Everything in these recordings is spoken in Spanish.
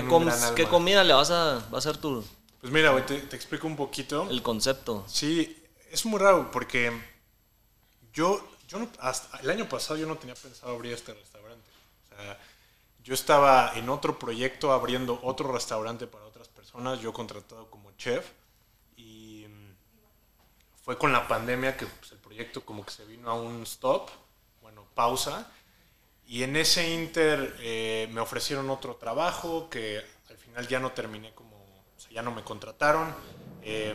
¿Qué, un com- gran alma. ¿Qué comida le vas a, va a hacer tu Pues mira, güey, te, te explico un poquito. el concepto? Sí, es muy raro porque yo, yo no- hasta el año pasado yo no tenía pensado abrir este restaurante. O sea, yo estaba en otro proyecto abriendo otro restaurante para otras personas, yo contratado como chef y fue con la pandemia que pues, el proyecto como que se vino a un stop, bueno, pausa. Y en ese inter eh, me ofrecieron otro trabajo que al final ya no terminé como, o sea, ya no me contrataron. eh,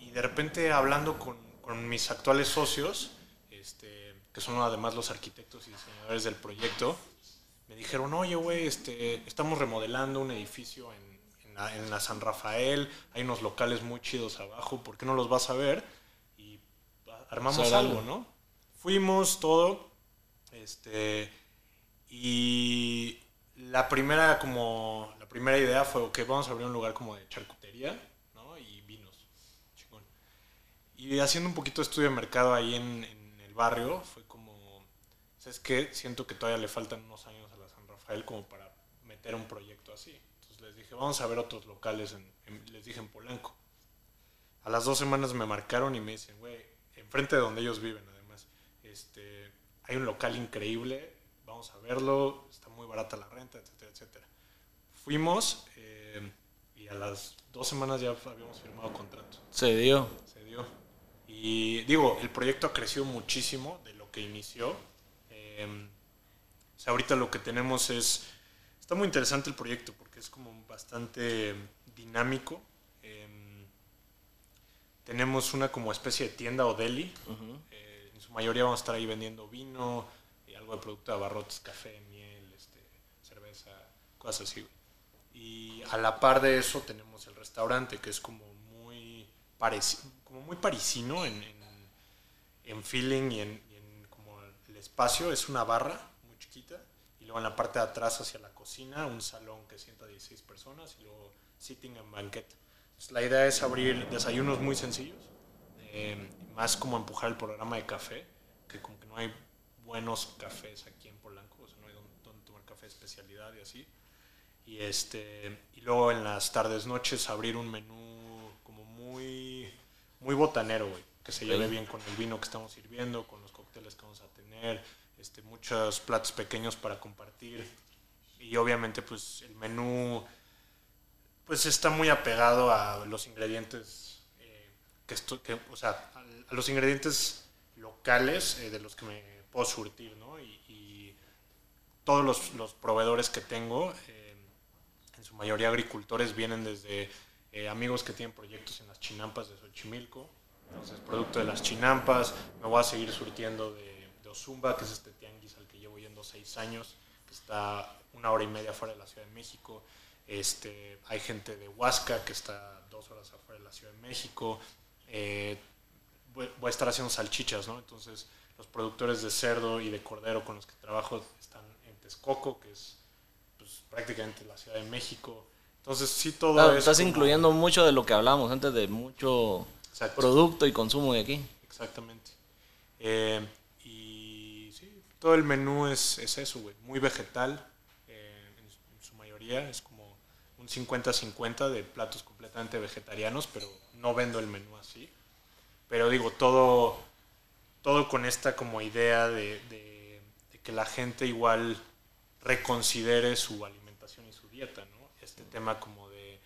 y de repente hablando con, con mis actuales socios, este, que son además los arquitectos y diseñadores del proyecto, me dijeron, oye, güey, este, estamos remodelando un edificio en, en la, en la San Rafael, hay unos locales muy chidos abajo, ¿por qué no los vas a ver? Y armamos Hacer algo, algo. ¿no? Fuimos todo, este, y la primera como, la primera idea fue, ok, vamos a abrir un lugar como de charcutería, ¿no? Y vinos, chingón. Y haciendo un poquito de estudio de mercado ahí en, en el barrio, fue como, ¿sabes qué? Siento que todavía le faltan unos años a la San Rafael como para meter un proyecto así. Entonces les dije, vamos a ver otros locales, en, en- les dije en Polanco. A las dos semanas me marcaron y me dicen, güey, enfrente de donde ellos viven además, este, hay un local increíble, vamos a verlo, está muy barata la renta, etcétera, etcétera. Fuimos eh, y a las dos semanas ya habíamos firmado contrato Se dio. se dio. Y digo, el proyecto creció muchísimo de lo que inició. Eh, o sea, ahorita lo que tenemos es... Está muy interesante el proyecto porque es como bastante dinámico. Eh, tenemos una como especie de tienda o deli. Eh, en su mayoría vamos a estar ahí vendiendo vino, algo de producto de abarrotes, café, miel, este, cerveza, cosas así. Y a la par de eso tenemos el restaurante, que es como muy, como muy parisino en, en, en feeling y en, y en como el espacio. Es una barra muy chiquita. Y luego en la parte de atrás hacia la cocina, un salón que sienta 16 personas y luego sitting and banquet. Entonces, la idea es abrir desayunos muy sencillos, eh, más como empujar el programa de café, que como que no hay buenos cafés aquí en Polanco, o sea, no hay donde, donde tomar café de especialidad y así. Y, este, y luego en las tardes, noches, abrir un menú como muy, muy botanero, güey, que se lleve bien con el vino que estamos sirviendo, con los cócteles que vamos a tener, este, muchos platos pequeños para compartir. Y obviamente, pues el menú pues está muy apegado a los ingredientes eh, que, esto- que, o sea, a, a los ingredientes locales eh, de los que me puedo surtir, ¿no? Y, todos los, proveedores que tengo, eh, en su mayoría agricultores, vienen desde eh, amigos que tienen proyectos en las chinampas de Xochimilco, entonces producto de las chinampas, me voy a seguir surtiendo de, de Ozumba, que es este tianguis al que llevo yendo seis años, que está una hora y media fuera de la Ciudad de México. Este, hay gente de Huasca que está dos horas afuera de la Ciudad de México. Eh, voy a estar haciendo salchichas, ¿no? Entonces, los productores de cerdo y de cordero con los que trabajo están en Texcoco, que es pues, prácticamente la Ciudad de México. Entonces, sí, todo Ah, es estás como- incluyendo mucho de lo que hablábamos antes de mucho Exacto. producto y consumo de aquí. Exactamente. Eh, y sí, todo el menú es, es eso, güey. Muy vegetal, eh, en su mayoría. Es como un 50-50 de platos completamente vegetarianos, pero no vendo el menú así. Pero digo, todo, todo con esta como idea de, de- de que la gente igual reconsidere su alimentación y su dieta, ¿no? Este tema como de,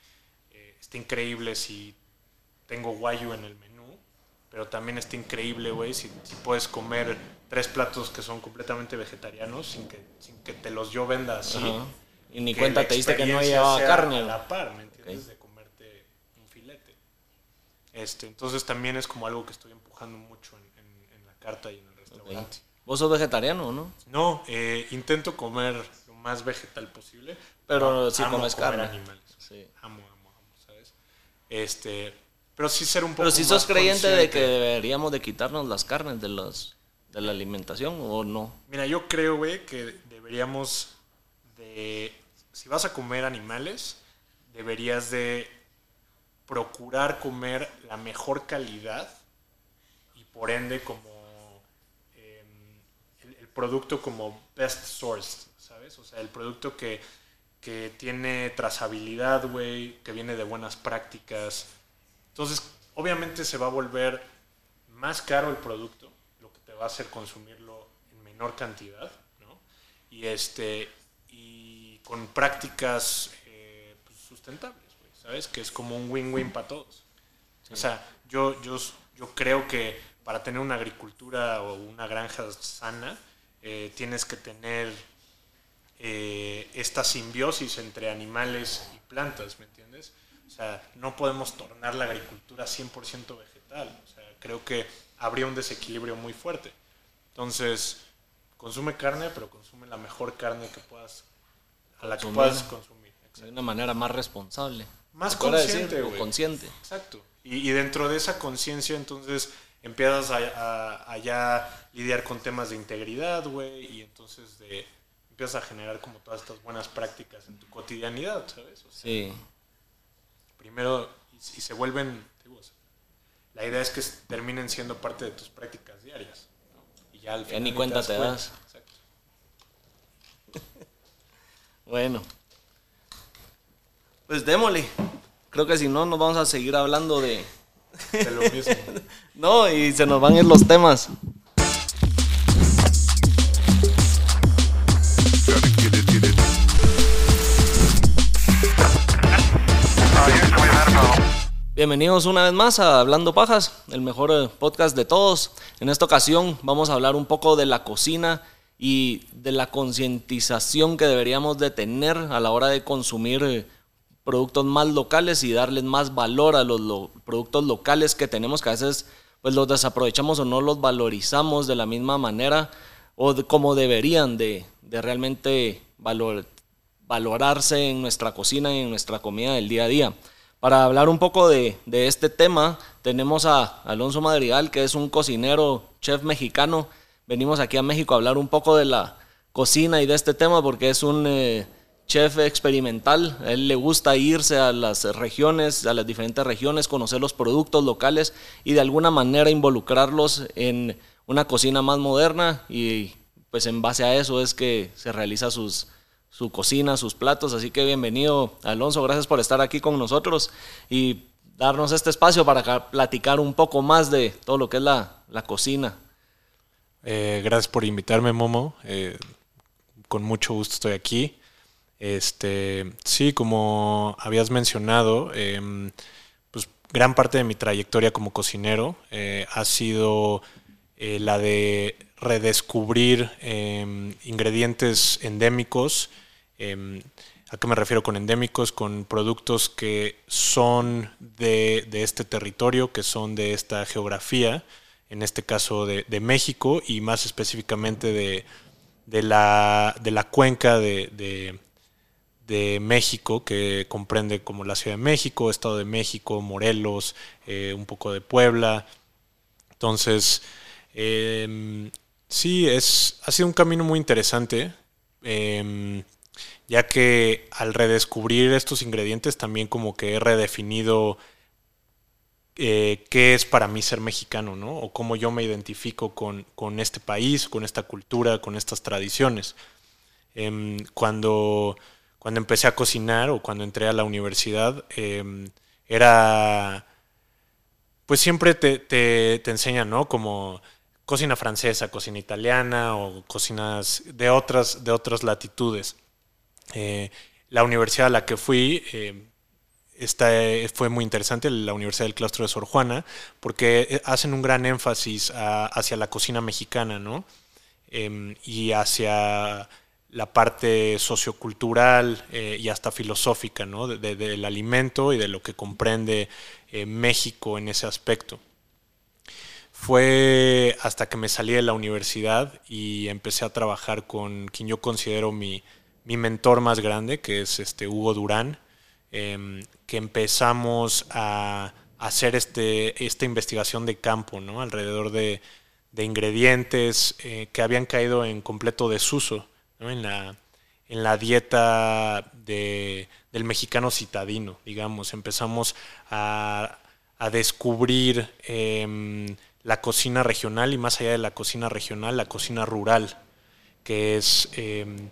eh, está increíble si tengo guayu en el menú, pero también está increíble, güey, si, si puedes comer tres platos que son completamente vegetarianos sin que, sin que te los yo venda así. Ajá. Y ni cuenta te diste que no llevaba carne. A la par, ¿me entiendes? De comerte un filete. Este, entonces también es como algo que estoy empujando mucho en, carta y en el restaurante. Vos sos vegetariano, ¿no? No, eh, intento comer lo más vegetal posible. Pero sí amo comes comer carne. animales. Sí. Amo, amo, amo, ¿sabes? Este, pero sí ser un poco Pero si sos creyente de que consciente. deberíamos de quitarnos las carnes de los de la alimentación o no. Mira, yo creo, güey, que deberíamos de... Si vas a comer animales, deberías de procurar comer la mejor calidad y por ende como producto como best source, ¿sabes? O sea, el producto que que tiene trazabilidad, güey, que viene de buenas prácticas. Entonces, obviamente se va a volver más caro el producto, lo que te va a hacer consumirlo en menor cantidad, ¿no? Y, este, y con prácticas eh, pues, sustentables, ¿sabes? Que es como un win-win para todos. O sea, yo, yo, yo creo que para tener una agricultura o una granja sana, eh, tienes que tener eh, esta simbiosis entre animales y plantas, ¿me entiendes? O sea, no podemos tornar la agricultura 100% vegetal. O sea, creo que habría un desequilibrio muy fuerte. Entonces, consume carne, pero consume la mejor carne que puedas, a la que puedas consumir. De una manera más responsable. Más consciente, consciente. Exacto. Y, dentro de esa conciencia, entonces empiezas a, a, ya lidiar con temas de integridad, güey, y entonces de, empiezas a generar como todas estas buenas prácticas en tu cotidianidad, ¿sabes? sí. Primero, y, se vuelven, la idea es que terminen siendo parte de tus prácticas diarias. Y ya al final. ni cuenta te das. Exacto. bueno. Pues démosle. Creo que si no, nos vamos a seguir hablando de... De lo mismo. no, y se nos van a los temas. Bienvenidos una vez más a Hablando Pajas, el mejor eh, podcast de todos. En esta ocasión vamos a hablar un poco de la cocina y de la concientización que deberíamos de tener a la hora de consumir eh, productos más locales y darles más valor a los productos locales que tenemos, que a veces pues los desaprovechamos o no los valorizamos de la misma manera o como deberían de, realmente valorarse en nuestra cocina y en nuestra comida del día a día. Para hablar un poco de, de este tema, tenemos a Alonso Madrigal, que es un cocinero, chef mexicano. Venimos aquí a México a hablar un poco de la cocina y de este tema porque es un... Eh, chef experimental. Él le gusta irse a las regiones, a las diferentes regiones, conocer los productos locales y de alguna manera involucrarlos en una cocina más moderna y pues en base a eso es que se realiza su cocina, sus platos. Así que bienvenido Alonso, gracias por estar aquí con nosotros y darnos este espacio para platicar un poco más de todo lo que es la, cocina. Eh, gracias por invitarme, Momo. Eh, con mucho gusto estoy aquí. Este, sí, como habías mencionado, em, pues gran parte de mi trayectoria como cocinero eh, ha sido eh, la de redescubrir em, ingredientes endémicos. Em, ¿A qué me refiero con endémicos? Con productos que son de, este territorio, que son de esta geografía, en este caso de, México y más específicamente de, la, cuenca de, de México, que comprende como la Ciudad de México, Estado de México, Morelos, eh, un poco de Puebla. Entonces, em, sí, es, ha sido un camino muy interesante, em, ya que al redescubrir estos ingredientes también como que he redefinido eh, qué es para mí ser mexicano, ¿no? O cómo yo me identifico con, con este país, con esta cultura, con estas tradiciones. Em, cuando cuando empecé a cocinar o cuando entré a la universidad, em, era, pues siempre te, te, enseñan, ¿no? Como cocina francesa, cocina italiana o cocinas de otras, de otras latitudes. Eh, la universidad a la que fui em, fue muy interesante, la Universidad del Claustro de Sor Juana, porque eh, hacen un gran énfasis hacia la cocina mexicana, ¿no? Em, y hacia la parte sociocultural eh, y hasta filosófica ¿no? del alimento y de lo que comprende eh, México en ese aspecto. Fue hasta que me salí de la universidad y empecé a trabajar con quien yo considero mi, mentor más grande, que es este Hugo Durán, em, que empezamos a hacer este, esta investigación de campo ¿no? alrededor de, ingredientes eh, que habían caído en completo desuso en, la, en la dieta de, del mexicano citadino, digamos. Empezamos a, descubrir em, la cocina regional y más allá de la cocina regional, la cocina rural, que es em,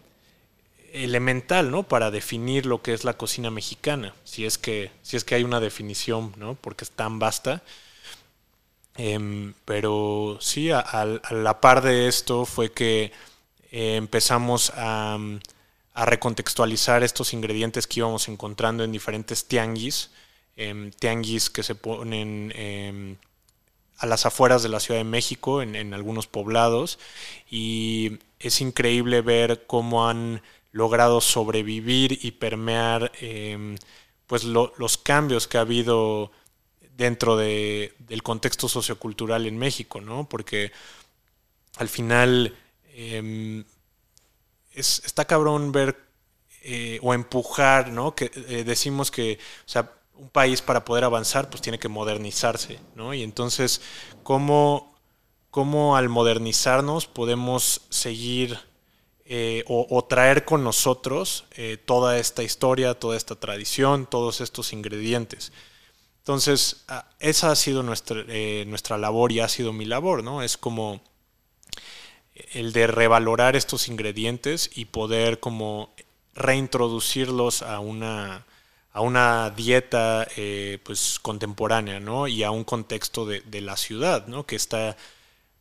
elemental, ¿no? Para definir lo que es la cocina mexicana, si es que, si es que hay una definición, ¿no? Porque es tan vasta. Em, pero sí, a, la par de esto fue que eh, empezamos a, recontextualizar estos ingredientes que íbamos encontrando en diferentes tianguis, em, tianguis que se ponen em, a las afueras de la Ciudad de México, en, en algunos poblados, y es increíble ver cómo han logrado sobrevivir y permear em, pues los cambios que ha habido dentro de, del contexto sociocultural en México, ¿no? Porque al final em, es, está cabrón ver eh, o empujar, ¿no? Que eh, decimos que, o sea, un país para poder avanzar, pues tiene que modernizarse, ¿no? Y entonces, ¿cómo, cómo al modernizarnos podemos seguir eh, o, traer con nosotros toda esta historia, toda esta tradición, todos estos ingredientes. Entonces, ah, esa ha sido nuestra, nuestra labor y ha sido mi labor, ¿no? Es como el de revalorar estos ingredientes y poder como reintroducirlos a una, a una dieta pues contemporánea, ¿no? Y a un contexto de, de la ciudad, ¿no? Que está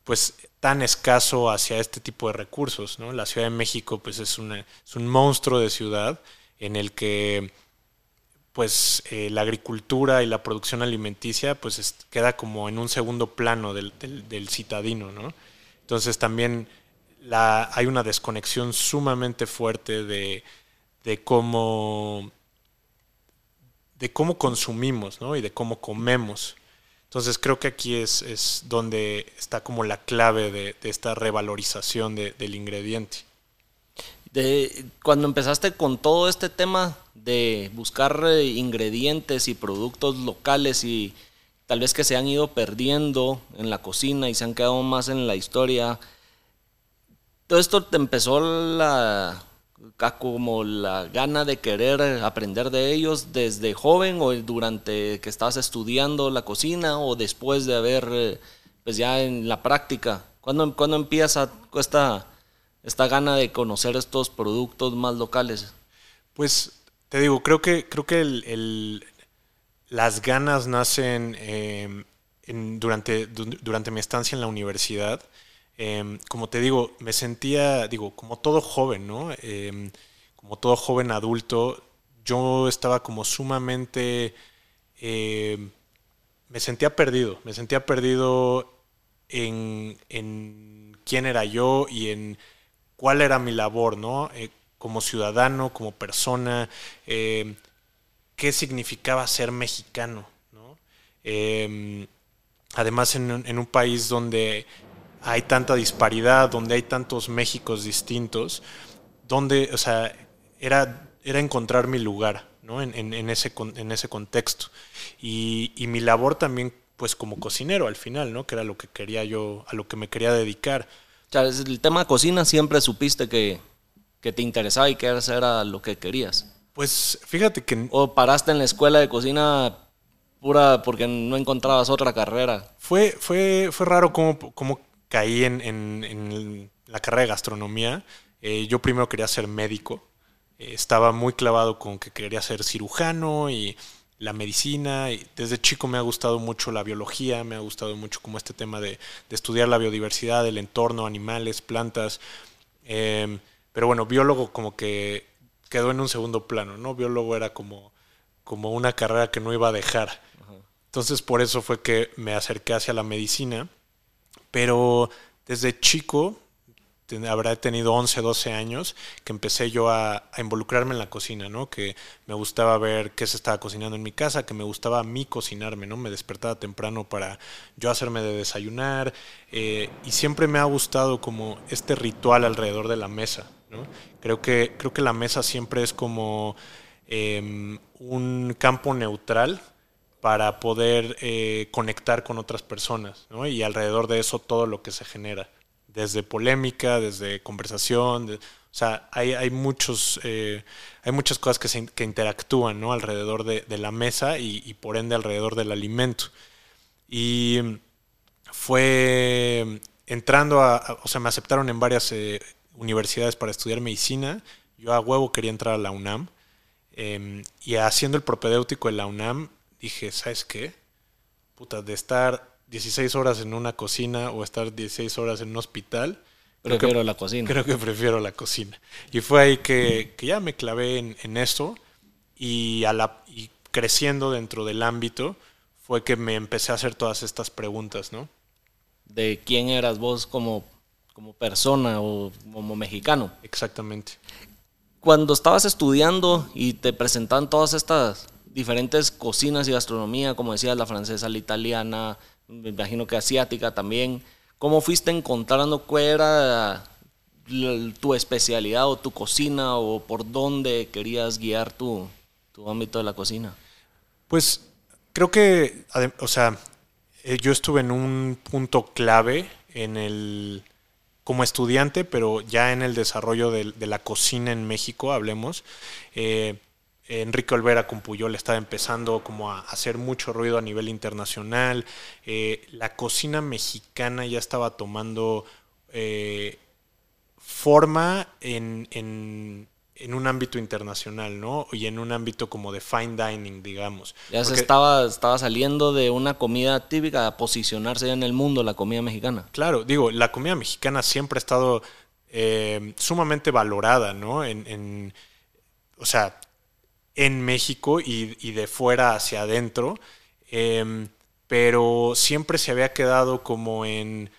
pues tan escaso hacia este tipo de recursos. ¿no? La Ciudad de México pues, es, es un monstruo de ciudad en el que pues, eh, la agricultura y la producción alimenticia pues, queda como en un segundo plano del, citadino. ¿no? Entonces también hay una desconexión sumamente fuerte de, cómo de cómo consumimos ¿no? y de cómo comemos. Entonces creo que aquí es, donde está como la clave de, esta revalorización del ingrediente. Cuando empezaste con todo este tema de buscar eh, ingredientes y productos locales y tal vez que se han ido perdiendo en la cocina y se han quedado más en la historia, todo esto te empezó la, como la gana de querer aprender de ellos desde joven o durante que estabas estudiando la cocina o después de haber, pues ya en la práctica? ¿Cuándo, cuando empieza esta, esta gana de conocer estos productos más locales? Pues te digo, creo que, creo que el, las ganas nacen em, durante, durante mi estancia en la universidad. Em, como te digo, me sentía, digo, como todo joven, ¿no? Em, como todo joven adulto, yo estaba como sumamente... Me sentía perdido, me sentía perdido en, quién era yo y en cuál era mi labor, ¿no? Eh, como ciudadano, como persona, qué significaba ser mexicano, ¿no? además en, un país donde hay tanta disparidad, donde hay tantos Méxicos distintos, donde, o sea, era, era encontrar mi lugar, ¿no? En, en, ese, en ese contexto. Y, y, mi labor también, pues como cocinero al final, ¿no? Que era lo que quería yo, a lo que me quería dedicar. O sea, el tema cocina siempre supiste que, que te interesaba y que era lo que querías. Pues fíjate que... ¿O paraste en la escuela de cocina pura porque no encontrabas otra carrera? Fue, fue, fue raro cómo, cómo caí en, la carrera de gastronomía. Eh, yo primero quería ser médico. Eh, estaba muy clavado con que quería ser cirujano y la medicina. Y desde chico me ha gustado mucho la biología, me ha gustado mucho como este tema de, estudiar la biodiversidad, el entorno, animales, plantas. Em, pero bueno, biólogo como que quedó en un segundo plano, ¿no? Biólogo era como, como una carrera que no iba a dejar. Entonces por eso fue que me acerqué hacia la medicina pero desde chico, habrá tenido 11, 12 años, que empecé yo a, involucrarme en la cocina, ¿no? Que me gustaba ver qué se estaba cocinando en mi casa, que me gustaba a mí cocinarme, ¿no? Me despertaba temprano para yo hacerme de desayunar eh, y siempre me ha gustado como este ritual alrededor de la mesa, Creo que, creo que la mesa siempre es como em, un campo neutral para poder eh, conectar con otras personas, ¿no? Y alrededor de eso todo lo que se genera, desde polémica, desde conversación, o sea, hay, hay muchos, eh, hay muchas cosas que, se, que interactúan. Alrededor de, la mesa y, por ende alrededor del alimento. Y fue entrando a, o sea, me aceptaron en varias eh, universidades para estudiar medicina. Yo a huevo quería entrar a la UNAM. Em, y haciendo el propedéutico en la UNAM, dije, ¿sabes qué? Puta, de estar 16 horas en una cocina o estar 16 horas en un hospital. Prefiero la cocina. Creo que prefiero la cocina. Y fue ahí que, ya me clavé en, en eso y, a la, y creciendo dentro del ámbito fue que me empecé a hacer todas estas preguntas, ¿no? De quién eras vos como, como persona o como mexicano. Exactamente. Cuando estabas estudiando y te presentaban todas estas diferentes cocinas y gastronomía, como decías, la francesa, la italiana, me imagino que asiática también, ¿cómo fuiste encontrando cuál era tu especialidad o tu cocina o por dónde querías guiar tu, tu ámbito de la cocina? Pues creo que, o sea, eh, yo estuve en un punto clave en el como estudiante, pero ya en el desarrollo de, la cocina en México, hablemos. Eh, Enrique Olvera con Puyol estaba empezando como a hacer mucho ruido a nivel internacional. Eh, la cocina mexicana ya estaba tomando forma en, en un ámbito internacional, ¿no? Y en un ámbito como de fine dining, digamos. Ya se estaba, estaba saliendo de una comida típica a posicionarse en el mundo la comida mexicana. Claro, digo, la comida mexicana siempre ha estado eh, sumamente valorada, ¿no? En, o sea, en México y, de fuera hacia adentro, em, pero siempre se había quedado como en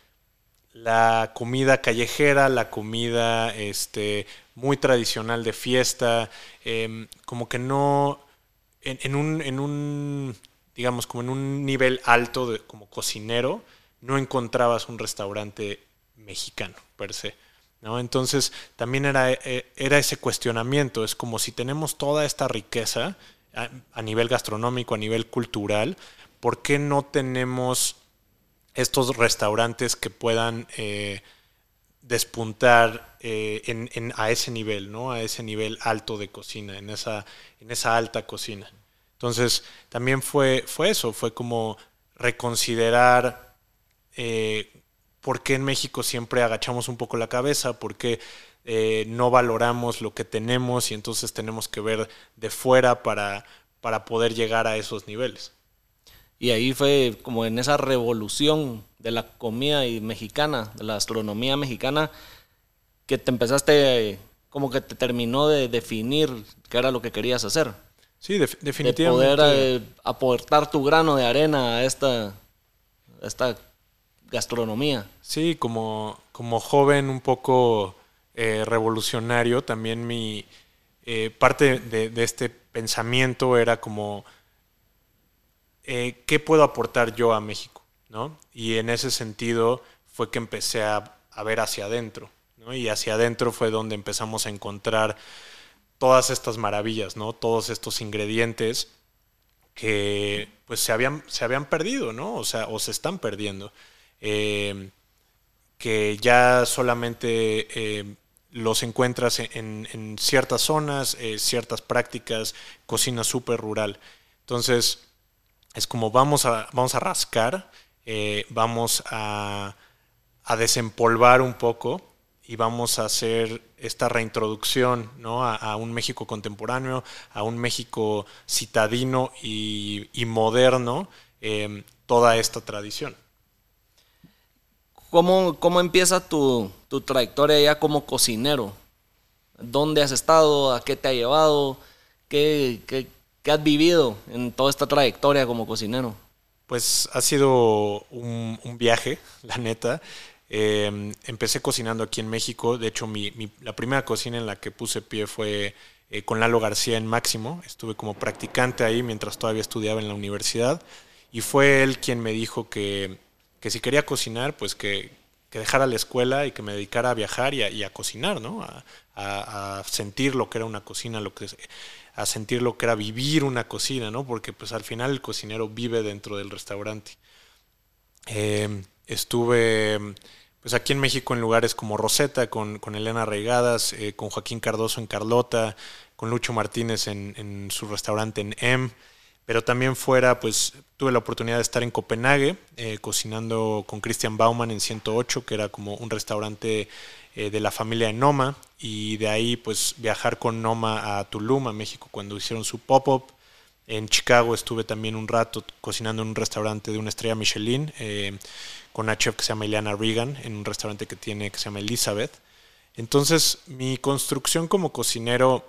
la comida callejera, la comida este, muy tradicional de fiesta, em, como que no, en, un, digamos, como en un nivel alto de, como cocinero, no encontrabas un restaurante mexicano, per se. ¿no? Entonces también era, e, era ese cuestionamiento, es como si tenemos toda esta riqueza a, nivel gastronómico, a nivel cultural, ¿por qué no tenemos estos restaurantes que puedan... Eh, despuntar eh, a ese nivel, ¿no? A ese nivel alto de cocina, en esa, en esa alta cocina. Entonces, también fue, fue eso, fue como reconsiderar eh, por qué en México siempre agachamos un poco la cabeza, por qué eh, no valoramos lo que tenemos y entonces tenemos que ver de fuera para, para poder llegar a esos niveles. Y ahí fue como en esa revolución de la comida mexicana, de la astronomía mexicana, que te empezaste, como que te terminó de definir qué era lo que querías hacer. Sí, definitivamente. De poder eh, aportar tu grano de arena a esta, esta gastronomía. Sí, como, como joven un poco eh, revolucionario, también mi eh, parte de este pensamiento era como ¿qué puedo aportar yo a México? Y en ese sentido fue que empecé a, ver hacia adentro. ¿no? Y hacia adentro fue donde empezamos a encontrar todas estas maravillas, ¿no? todos estos ingredientes que pues se habían, se habían perdido, ¿no? O sea, o se están perdiendo. Eh, que ya solamente eh, los encuentras en, en ciertas zonas, ciertas prácticas, cocina súper rural. Entonces, es como vamos a, vamos a rascar, eh, vamos a, desempolvar un poco y vamos a hacer esta reintroducción a, un México contemporáneo, a un México citadino y, moderno, em, toda esta tradición. ¿Cómo, cómo empieza tu, trayectoria ya como cocinero? ¿Dónde has estado? ¿A qué te ha llevado? ¿Qué, qué, ¿Qué has vivido en toda esta trayectoria como cocinero? Pues ha sido un, viaje, la neta. Em, empecé cocinando aquí en México. De hecho, mi, la primera cocina en la que puse pie fue eh, con Lalo García en Máximo. Estuve como practicante ahí mientras todavía estudiaba en la universidad. Y fue él quien me dijo que, si quería cocinar, pues que, dejara la escuela y que me dedicara a viajar y a, cocinar, ¿no? A, a, sentir lo que era una cocina, lo que a sentir lo que era vivir una cocina, ¿no? Porque pues al final el cocinero vive dentro del restaurante. Em, estuve pues aquí en México en lugares como Rosetta, con, Elena Regadas, eh, con Joaquín Cardoso en Carlota, con Lucho Martínez en, su restaurante en M. pero también fuera, pues tuve la oportunidad de estar en Copenhague, eh, cocinando con Christian Bauman en 108, que era como un restaurante eh, de la familia de Noma, y de ahí pues viajar con Noma a Tulum, a México, cuando hicieron su pop-up. En Chicago estuve también un rato cocinando en un restaurante de una estrella Michelin, eh, con una chef que se llama Ileana Regan, en un restaurante que tiene que se llama Elizabeth. Entonces, mi construcción como cocinero,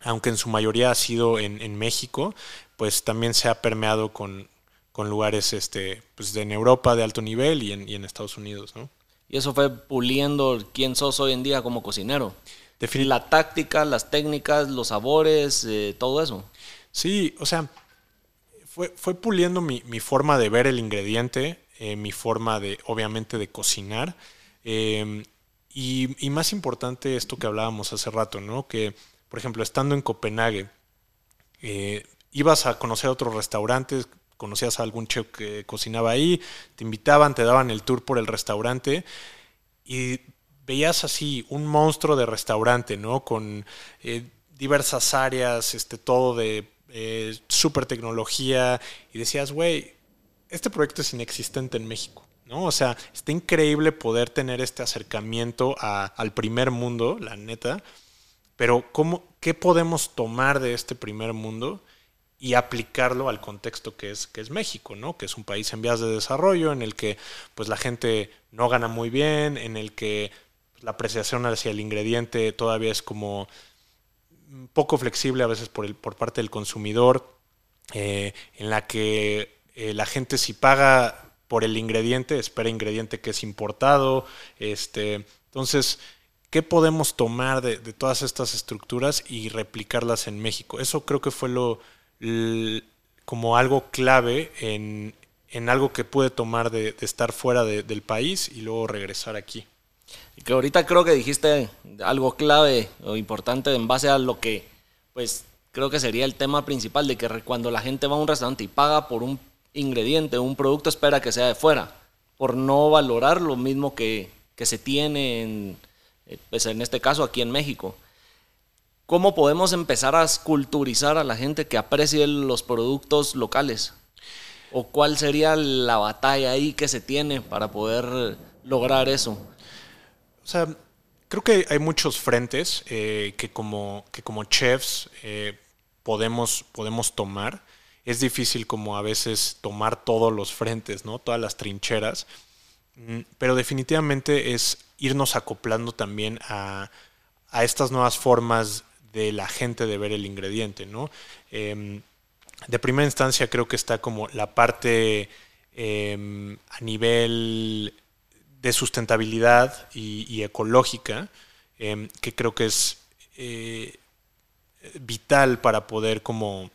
aunque en su mayoría ha sido en, México, pues también se ha permeado con, lugares este, pues en Europa de alto nivel y en, Estados Unidos, ¿no? Y eso fue puliendo quién sos hoy en día como cocinero. la táctica, las técnicas, los sabores, eh, todo eso. Sí, o sea, fue, fue puliendo mi, forma de ver el ingrediente, eh, mi forma de, obviamente, de cocinar. Em, y, más importante esto que hablábamos hace rato, ¿no? Que, por ejemplo, estando en Copenhague, eh, ibas a conocer otros restaurantes, conocías a algún chef que cocinaba ahí, te invitaban, te daban el tour por el restaurante y veías así un monstruo de restaurante, ¿no? Con eh, diversas áreas, este, todo de eh, super tecnología y decías, güey, este proyecto es inexistente en México. ¿no? O sea, está increíble poder tener este acercamiento al primer mundo, la neta, pero ¿cómo, ¿qué podemos tomar de este primer mundo y aplicarlo al contexto que es, que es México, ¿no? Que es un país en vías de desarrollo, en el que pues la gente no gana muy bien, en el que la apreciación hacia el ingrediente todavía es como poco flexible a veces por, el, por parte del consumidor, eh, en la que eh, la gente si paga por el ingrediente, espera ingrediente que es importado. Este, entonces, ¿qué podemos tomar de, todas estas estructuras y replicarlas en México? Eso creo que fue lo como algo clave en, algo que pude tomar de, estar fuera del país y luego regresar aquí. Y que ahorita creo que dijiste algo clave o importante en base a lo que, pues, creo que sería el tema principal de que cuando la gente va a un restaurante y paga por un ingrediente, un producto, espera que sea de fuera, por no valorar lo mismo que, se tiene en, eh, pues en este caso aquí en México. ¿Cómo podemos empezar a culturizar a la gente que aprecie los productos locales? ¿O cuál sería la batalla ahí que se tiene para poder lograr eso? O sea, creo que hay muchos frentes eh, que, como, que como chefs eh, podemos, podemos tomar. Es difícil como a veces tomar todos los frentes, ¿no? Todas las trincheras. Mm, pero definitivamente es irnos acoplando también a, a estas nuevas formas de la gente de ver el ingrediente, ¿no? Em, de primera instancia creo que está como la parte em, a nivel de sustentabilidad y, ecológica, em, que creo que es eh, vital para poder como,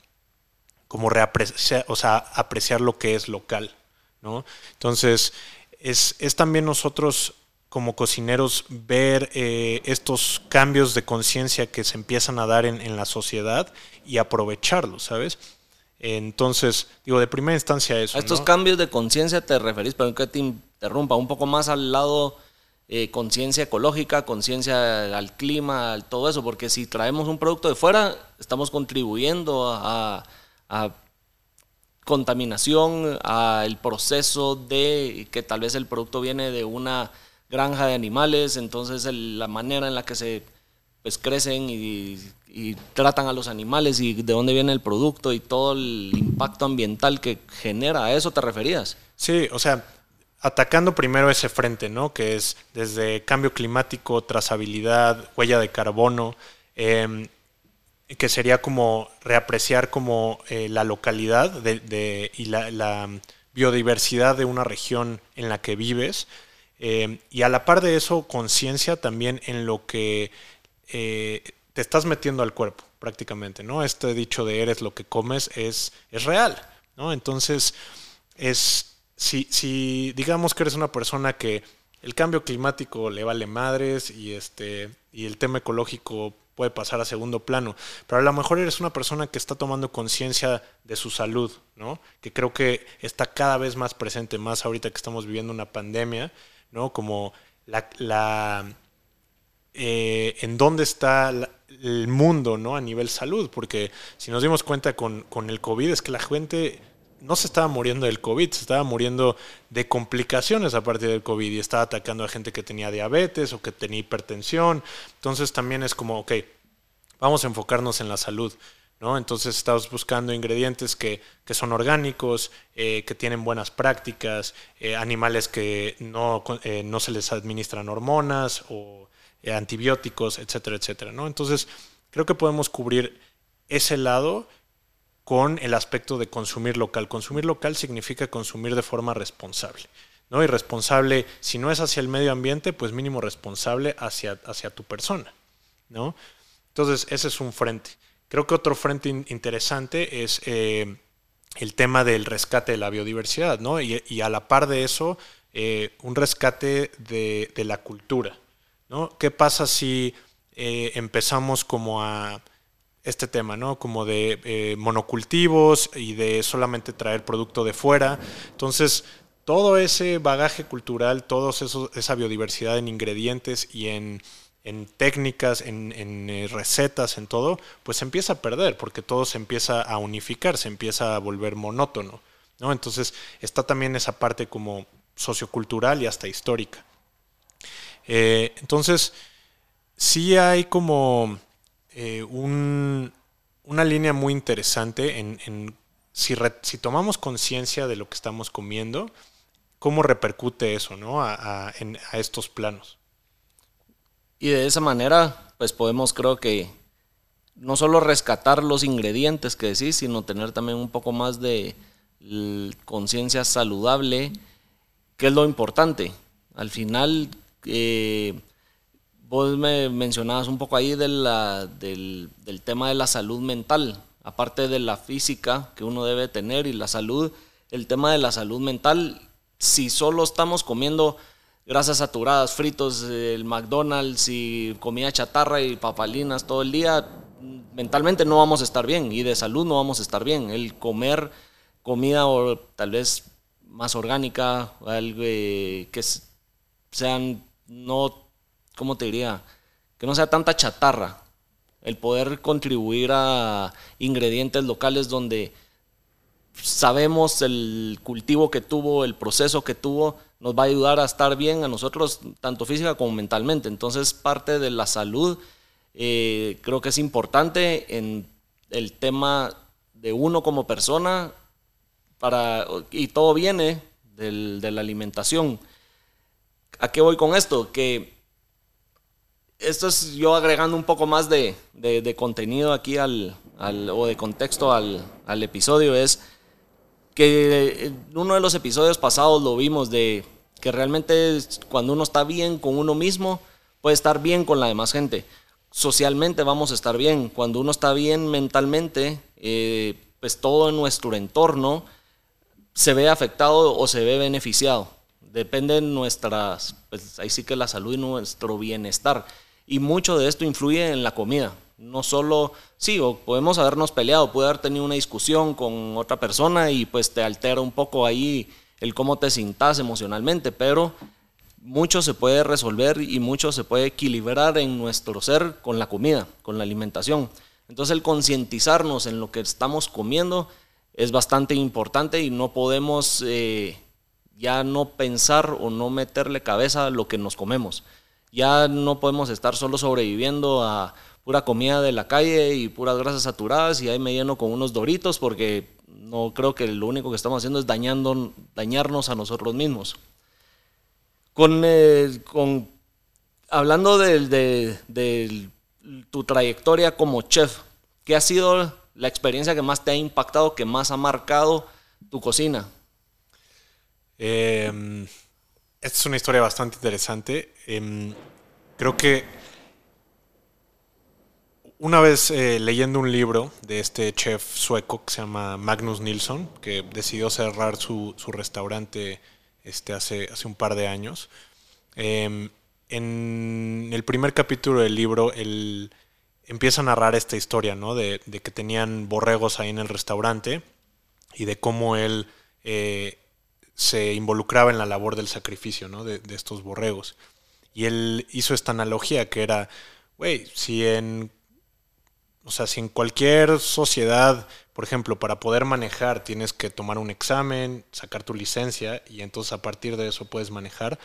como reapreciar, o sea, apreciar lo que es local, ¿no? Entonces, es, es también nosotros como cocineros ver eh, estos cambios de conciencia que se empiezan a dar en, la sociedad y aprovecharlos, ¿sabes? Entonces, digo, de primera instancia eso. A estos cambios de conciencia te referís, pero que te interrumpa, un poco más al lado eh, conciencia ecológica, conciencia al clima, todo eso, porque si traemos un producto de fuera, estamos contribuyendo a, a contaminación, al proceso de que tal vez el producto viene de una granja de animales, entonces la manera en la que se pues, crecen y, tratan a los animales y de dónde viene el producto y todo el impacto ambiental que genera, ¿a eso te referías? Sí, o sea, atacando primero ese frente, ¿no? Que es desde cambio climático, trazabilidad, huella de carbono, em, que sería como reapreciar como eh, la localidad de, y la, biodiversidad de una región en la que vives. Eh, y a la par de eso, conciencia también en lo que eh, te estás metiendo al cuerpo, prácticamente, ¿no? Este dicho de eres lo que comes es, es real, ¿no? Entonces, es, si, si digamos que eres una persona que el cambio climático le vale madres y, este, y el tema ecológico puede pasar a segundo plano, pero a lo mejor eres una persona que está tomando conciencia de su salud, ¿no? Que creo que está cada vez más presente, más ahorita que estamos viviendo una pandemia, ¿no? Como la, eh, en dónde está el mundo, ¿no? A nivel salud, porque si nos dimos cuenta con, con el COVID es que la gente no se estaba muriendo del COVID, se estaba muriendo de complicaciones a partir del COVID y estaba atacando a gente que tenía diabetes o que tenía hipertensión. Entonces también es como, ok, vamos a enfocarnos en la salud. ¿No? Entonces estamos buscando ingredientes que, son orgánicos, eh, que tienen buenas prácticas, eh, animales que no, eh, no, se les administran hormonas o antibióticos, etcétera, etcétera. ¿no? Entonces creo que podemos cubrir ese lado con el aspecto de consumir local. Consumir local significa consumir de forma responsable. ¿no? Y responsable, si no es hacia el medio ambiente, pues mínimo responsable hacia, hacia tu persona. ¿no? Entonces, ese es un frente. Creo que otro frente interesante es eh, el tema del rescate de la biodiversidad, ¿no? Y, a la par de eso, eh, un rescate de, la cultura, ¿no? ¿Qué pasa si eh, empezamos como a este tema, ¿no? Como de monocultivos y de solamente traer producto de fuera. Entonces, todo ese bagaje cultural, toda esa biodiversidad en ingredientes y en en técnicas, en, eh, recetas, en todo, pues se empieza a perder, porque todo se empieza a unificar, se empieza a volver monótono. ¿no? Entonces está también esa parte como sociocultural y hasta histórica. Eh, entonces, sí hay como eh, una línea muy interesante en, si, tomamos conciencia de lo que estamos comiendo, cómo repercute eso ¿no? a estos planos. Y de esa manera, pues podemos creo que no solo rescatar los ingredientes que decís, sino tener también un poco más de conciencia saludable, que es lo importante. Al final, eh, vos me mencionabas un poco ahí del, del tema de la salud mental, aparte de la física que uno debe tener y la salud, el tema de la salud mental, si solo estamos comiendo grasas saturadas, fritos, el McDonald's y comida chatarra y papalinas todo el día, mentalmente no vamos a estar bien y de salud no vamos a estar bien. El comer comida o tal vez más orgánica, algo eh, que sean no, ¿cómo te diría? Que no sea tanta chatarra. El poder contribuir a ingredientes locales donde sabemos el cultivo que tuvo, el proceso que tuvo, nos va a ayudar a estar bien a nosotros, tanto física como mentalmente. Entonces, parte de la salud eh, creo que es importante en el tema de uno como persona, para, y todo viene de la alimentación. ¿A qué voy con esto? Que esto es yo agregando un poco más de, contenido aquí al, o de contexto al, al episodio, es que en uno de los episodios pasados lo vimos de que realmente cuando uno está bien con uno mismo, puede estar bien con la demás gente. Socialmente vamos a estar bien. Cuando uno está bien mentalmente, eh, pues todo en nuestro entorno se ve afectado o se ve beneficiado. Depende de nuestras, pues ahí sí que la salud y nuestro bienestar. Y mucho de esto influye en la comida. No solo, sí, o podemos habernos peleado, puede haber tenido una discusión con otra persona y pues te altera un poco ahí el cómo te sintas emocionalmente, pero mucho se puede resolver y mucho se puede equilibrar en nuestro ser con la comida, con la alimentación. Entonces el concientizarnos en lo que estamos comiendo es bastante importante y no podemos eh, ya no pensar o no meterle cabeza a lo que nos comemos. Ya no podemos estar solo sobreviviendo a pura comida de la calle y puras grasas saturadas y ahí me lleno con unos doritos porque no creo que lo único que estamos haciendo es dañando, dañarnos a nosotros mismos. Con, eh, con hablando de, de, tu trayectoria como chef, ¿qué ha sido la experiencia que más te ha impactado, que más ha marcado tu cocina? Em, esta es una historia bastante interesante. Em, creo que una vez eh, leyendo un libro de este chef sueco que se llama Magnus Nilsson, que decidió cerrar su, restaurante este, hace, hace un par de años, em, en el primer capítulo del libro él empieza a narrar esta historia, ¿no? De, que tenían borregos ahí en el restaurante y de cómo él eh, se involucraba en la labor del sacrificio, ¿no? De, de estos borregos. Y él hizo esta analogía que era, güey, si en o sea, si en cualquier sociedad, por ejemplo, para poder manejar tienes que tomar un examen, sacar tu licencia y entonces a partir de eso puedes manejar,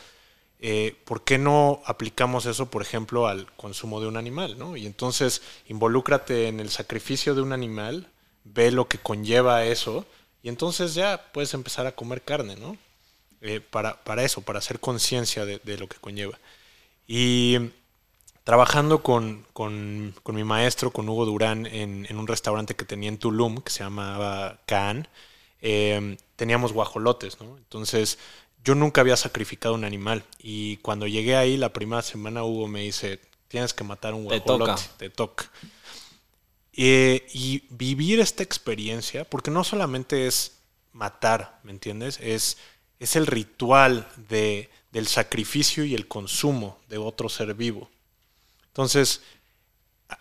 eh, ¿por qué no aplicamos eso, por ejemplo, al consumo de un animal? ¿no? Y entonces involúcrate en el sacrificio de un animal, ve lo que conlleva eso y entonces ya puedes empezar a comer carne, ¿no? Eh, para, para, eso, para hacer conciencia de, de, lo que conlleva. Y trabajando con, con, con, mi maestro, con Hugo Durán, en, en, un restaurante que tenía en Tulum, que se llamaba Can, eh, teníamos guajolotes, ¿no? Entonces, yo nunca había sacrificado un animal. Y cuando llegué ahí, la primera semana, Hugo me dice, tienes que matar un guajolote. Te toca. Eh, y vivir esta experiencia, porque no solamente es matar, ¿me entiendes? Es, es el ritual de, del sacrificio y el consumo de otro ser vivo. Entonces,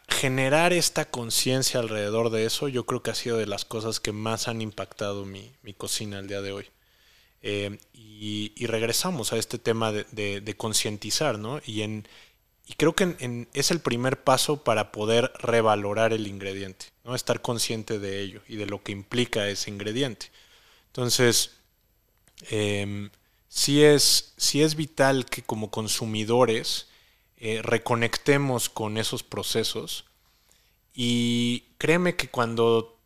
generar esta conciencia alrededor de eso, yo creo que ha sido de las cosas que más han impactado mi, mi cocina el día de hoy. Eh, y, regresamos a este tema de, de, concientizar, ¿no? Y, en, y creo que es el primer paso para poder revalorar el ingrediente, ¿no? Estar consciente de ello y de lo que implica ese ingrediente. Entonces, eh, sí, es, sí es vital que como consumidores, eh, reconectemos con esos procesos. Y créeme que cuando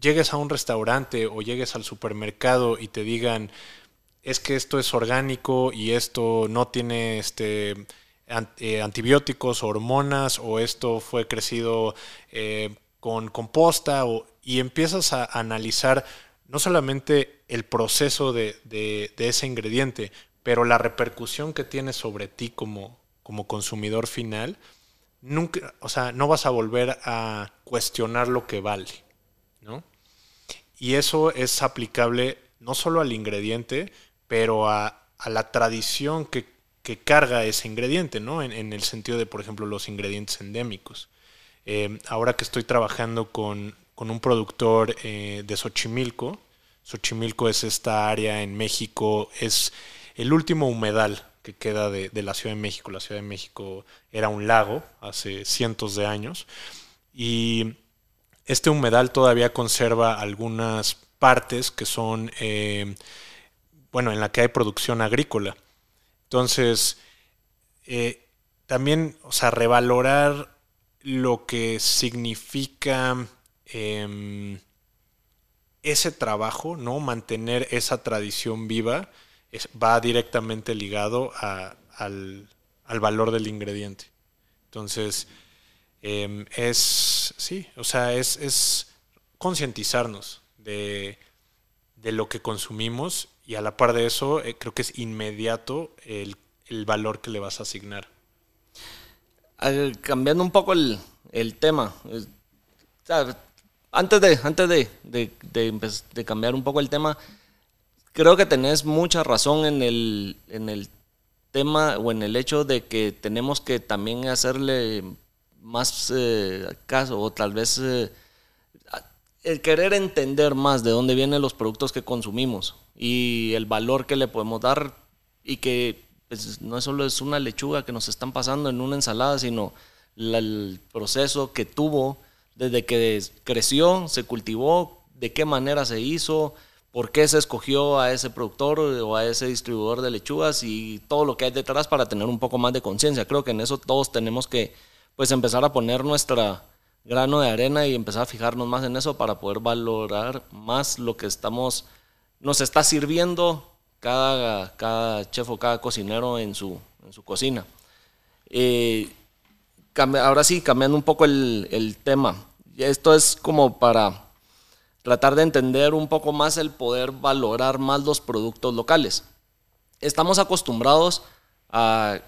llegues a un restaurante o llegues al supermercado y te digan, es que esto es orgánico y esto no tiene este, eh, antibióticos hormonas o esto fue crecido eh, con composta o, y empiezas a analizar no solamente el proceso de, de, de, ese ingrediente, pero la repercusión que tiene sobre ti como, como consumidor final, nunca, o sea, no vas a volver a cuestionar lo que vale, ¿no? Y eso es aplicable no solo al ingrediente, pero a, la tradición que, que, carga ese ingrediente, ¿no? En, en, el sentido de, por ejemplo, los ingredientes endémicos. Eh, ahora que estoy trabajando con, con un productor eh, de Xochimilco, Xochimilco es esta área en México, es el último humedal que queda de, la Ciudad de México. La Ciudad de México era un lago hace cientos de años y este humedal todavía conserva algunas partes que son, eh, bueno, en la que hay producción agrícola. Entonces, eh, también, o sea, revalorar lo que significa eh, ese trabajo, ¿no? Mantener esa tradición viva va directamente ligado a, al, al, valor del ingrediente. Entonces, eh, es, sí, o sea, es, es concientizarnos de, de, lo que consumimos y a la par de eso, eh, creo que es inmediato el, el, valor que le vas a asignar. cambiando un poco el, el tema, antes de, antes de, de, de, cambiar un poco el tema, creo que tenés mucha razón en el, en el tema o en el hecho de que tenemos que también hacerle más eh, caso o tal vez eh, el querer entender más de dónde vienen los productos que consumimos y el valor que le podemos dar y que pues, no solo es una lechuga que nos están pasando en una ensalada, sino el proceso que tuvo desde que creció, se cultivó, de qué manera se hizo, por qué se escogió a ese productor o a ese distribuidor de lechugas y todo lo que hay detrás para tener un poco más de conciencia. Creo que en eso todos tenemos que pues empezar a poner nuestra grano de arena y empezar a fijarnos más en eso para poder valorar más lo que estamos nos está sirviendo cada, cada chef o cada cocinero en su, en su cocina. Eh, ahora sí, cambiando un poco el, el tema. Esto es como para tratar de entender un poco más el poder valorar más los productos locales. Estamos acostumbrados a,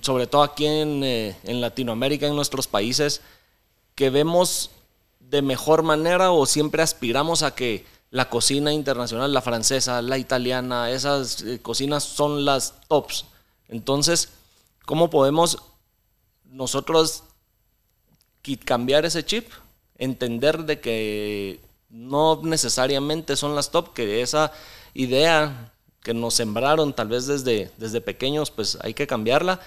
sobre todo aquí en, eh, en Latinoamérica, en nuestros países, que vemos de mejor manera o siempre aspiramos a que la cocina internacional, la francesa, la italiana, esas eh, cocinas son las tops. Entonces, ¿cómo podemos nosotros cambiar ese chip? Entender de que no necesariamente son las top, que esa idea que nos sembraron tal vez desde, desde pequeños, pues hay que cambiarla.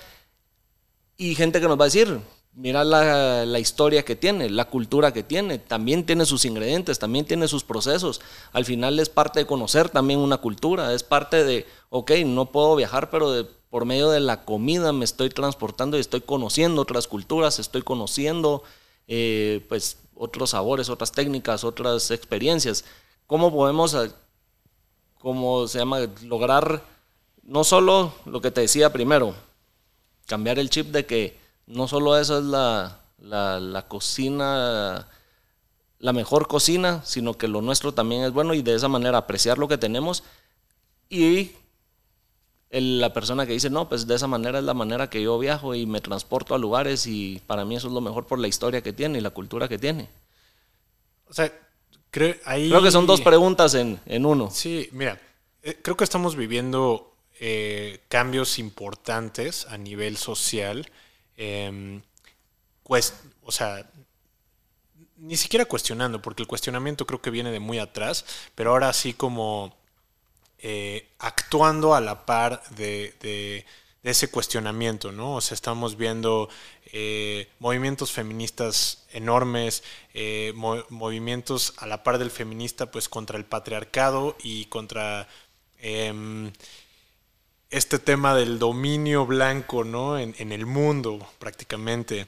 Y gente que nos va a decir, mira la, la, historia que tiene, la cultura que tiene, también tiene sus ingredientes, también tiene sus procesos. Al final es parte de conocer también una cultura, es parte de, ok, no puedo viajar, pero de, por medio de la comida me estoy transportando y estoy conociendo otras culturas, estoy conociendo eh, pues otros sabores, otras técnicas, otras experiencias. ¿Cómo podemos, eh, cómo se llama, lograr no solo lo que te decía primero, cambiar el chip de que no solo esa es la, la, cocina, la mejor cocina, sino que lo nuestro también es bueno y de esa manera apreciar lo que tenemos y la persona que dice, no, pues de esa manera es la manera que yo viajo y me transporto a lugares y para mí eso es lo mejor por la historia que tiene y la cultura que tiene. O sea, creo, ahí... creo que son dos preguntas en, en uno. Sí, mira, eh, creo que estamos viviendo eh, cambios importantes a nivel social. pues, o sea, ni siquiera cuestionando, porque el cuestionamiento creo que viene de muy atrás, pero ahora sí como eh, actuando a la par de, ese cuestionamiento, ¿no? O sea, estamos viendo eh, movimientos feministas enormes, eh, movimientos a la par del feminista, pues contra el patriarcado y contra em, este tema del dominio blanco, ¿no? En, en el mundo, prácticamente.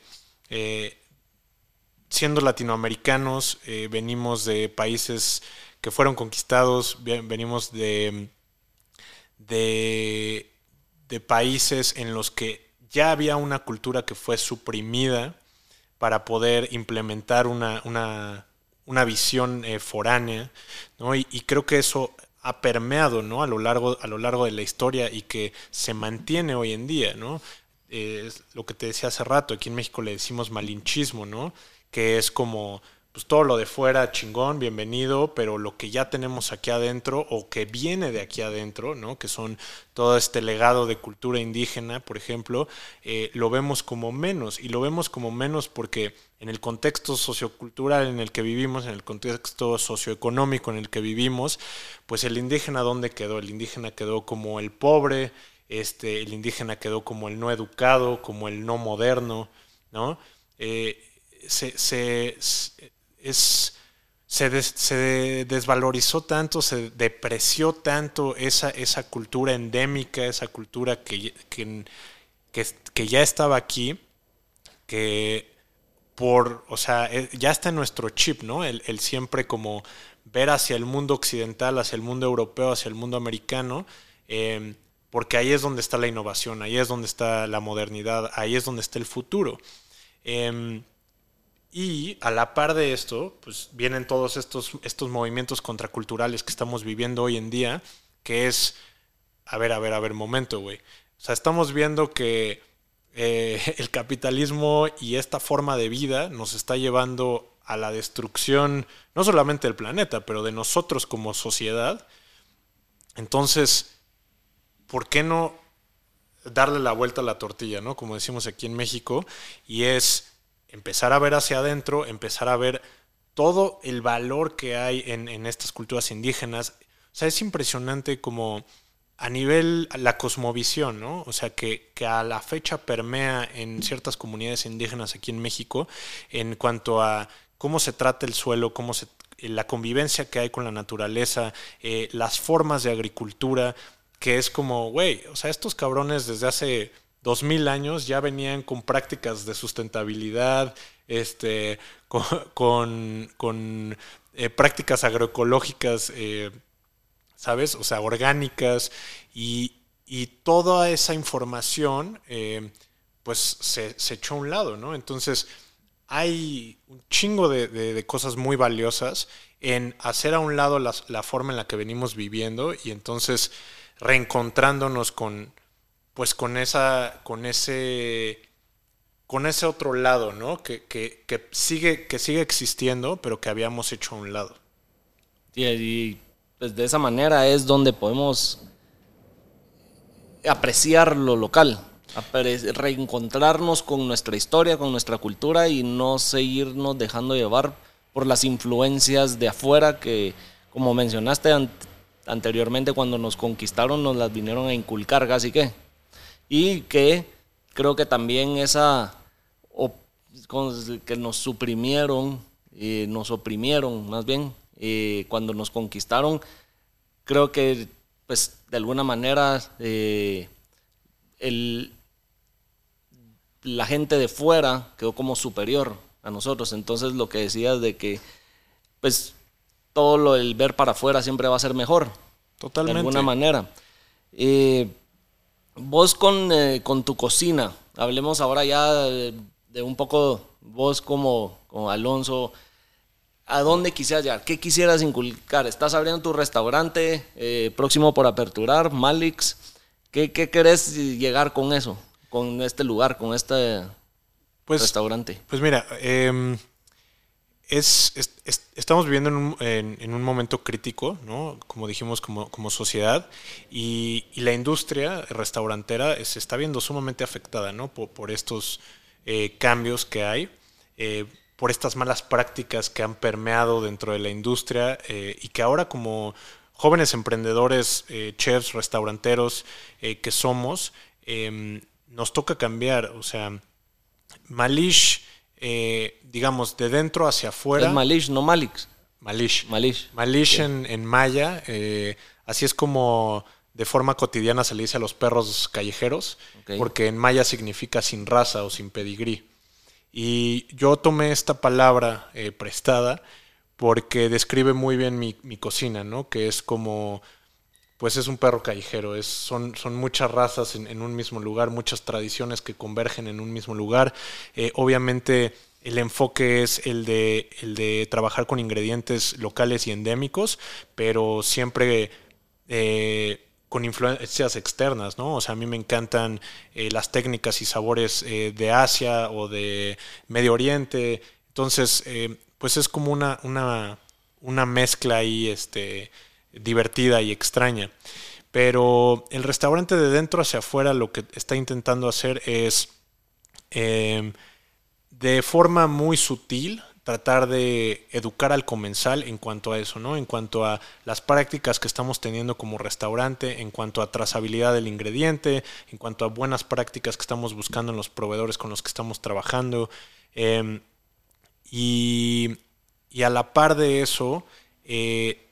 siendo latinoamericanos, venimos de países que fueron conquistados, venimos de, de, países en los que ya había una cultura que fue suprimida para poder implementar una, una, visión eh, foránea, ¿no? Y, creo que eso ha permeado ¿no? a, lo largo, a lo largo de la historia y que se mantiene hoy en día, ¿no? es lo que te decía hace rato, aquí en México le decimos malinchismo, ¿no? Que es como pues todo lo de fuera chingón, bienvenido, pero lo que ya tenemos aquí adentro o que viene de aquí adentro, ¿no? que son todo este legado de cultura indígena, por ejemplo, eh, lo vemos como menos y lo vemos como menos porque en el contexto sociocultural en el que vivimos, en el contexto socioeconómico en el que vivimos, pues el indígena ¿dónde quedó? El indígena quedó como el pobre, este, el indígena quedó como el no educado, como el no moderno, ¿no? Eh, se, se, es, se, se, desvalorizó tanto, se depreció tanto esa, esa cultura endémica, esa cultura que, que, que, ya estaba aquí, que por, o sea, eh, ya está en nuestro chip, ¿no? El, el, siempre como ver hacia el mundo occidental, hacia el mundo europeo, hacia el mundo americano, em, porque ahí es donde está la innovación, ahí es donde está la modernidad, ahí es donde está el futuro. Eh, y a la par de esto, pues vienen todos estos, estos movimientos contraculturales que estamos viviendo hoy en día, que es, a ver, a ver, a ver, momento, güey. O sea, estamos viendo que eh, el capitalismo y esta forma de vida nos está llevando a la destrucción, no solamente del planeta, pero de nosotros como sociedad. Entonces, ¿por qué no darle la vuelta a la tortilla, ¿no? Como decimos aquí en México, y es empezar a ver hacia adentro, empezar a ver todo el valor que hay en, estas culturas indígenas. O sea, es impresionante como a nivel la cosmovisión, ¿no? O sea, que, que, a la fecha permea en ciertas comunidades indígenas aquí en México en cuanto a cómo se trata el suelo, cómo se, la convivencia que hay con la naturaleza, eh, las formas de agricultura, que es como, güey, o sea, estos cabrones desde hace dos mil años ya venían con prácticas de sustentabilidad, este, con, eh, prácticas agroecológicas, eh, ¿sabes? O sea, orgánicas y, toda esa información, eh, pues se, echó a un lado, ¿no? Entonces, hay un chingo de, cosas muy valiosas en hacer a un lado la forma en la que venimos viviendo y entonces reencontrándonos con, pues con esa, con ese, con ese otro lado, ¿no? Que, sigue, que sigue existiendo, pero que habíamos hecho a un lado. Y, pues de esa manera es donde podemos apreciar lo local, reencontrarnos con nuestra historia, con nuestra cultura y no seguirnos dejando llevar por las influencias de afuera que, como mencionaste anteriormente, cuando nos conquistaron nos las vinieron a inculcar casi que y que creo que también esa que nos suprimieron, eh, nos oprimieron más bien, eh, cuando nos conquistaron, creo que pues de alguna manera eh, el, la gente de fuera quedó como superior a nosotros. Entonces lo que decías de que pues todo lo del ver para afuera siempre va a ser mejor. Totalmente. De alguna manera. Vos con, con tu cocina, hablemos ahora ya de, un poco, vos como, como Alonso, ¿a dónde quisieras llegar? ¿Qué quisieras inculcar? ¿Estás abriendo tu restaurante eh, próximo por aperturar, Malix? ¿Qué, ¿Qué querés llegar con eso? Con este lugar, con este pues, restaurante. Pues mira, em, es, estamos viviendo en un, en, un, momento crítico. Como dijimos, como, sociedad, y, la industria restaurantera se está viendo sumamente afectada, por estos eh, cambios que hay, eh, por estas malas prácticas que han permeado dentro de la industria eh, y que ahora como jóvenes emprendedores, chefs, restauranteros que somos, em, nos toca cambiar. O sea, Malish eh, digamos, de dentro hacia afuera. Es Malish, no Malix. Malish. Malish. Malish en, maya. Eh, así es como de forma cotidiana se le dice a los perros callejeros, porque en maya significa sin raza o sin pedigrí. Y yo tomé esta palabra eh, prestada porque describe muy bien mi, cocina, ¿no? Que es como, pues es un perro callejero, es, son, son muchas razas en, un mismo lugar, muchas tradiciones que convergen en un mismo lugar. obviamente el enfoque es el de, el de trabajar con ingredientes locales y endémicos, pero siempre eh, con influencias externas, ¿no? O sea, a mí me encantan eh, las técnicas y sabores eh, de Asia o de Medio Oriente. Entonces, pues es como una, una, una mezcla ahí este, divertida y extraña. Pero el restaurante de dentro hacia afuera lo que está intentando hacer es de forma muy sutil tratar de educar al comensal en cuanto a eso, ¿no? En cuanto a las prácticas que estamos teniendo como restaurante, en cuanto a trazabilidad del ingrediente, en cuanto a buenas prácticas que estamos buscando en los proveedores con los que estamos trabajando. Em, y, a la par de eso, eh,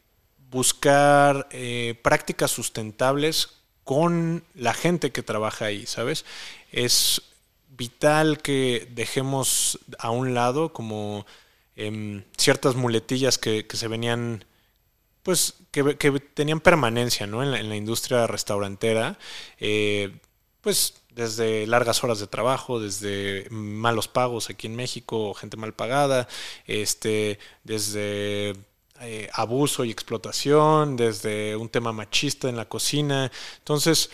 buscar eh, prácticas sustentables con la gente que trabaja ahí, ¿sabes? Es vital que dejemos a un lado como em, ciertas muletillas que, se venían, pues, que, tenían permanencia ¿no? en, la, industria restaurantera, eh, pues desde largas horas de trabajo, desde malos pagos aquí en México, gente mal pagada, este, desde eh, abuso y explotación, desde un tema machista en la cocina. Entonces,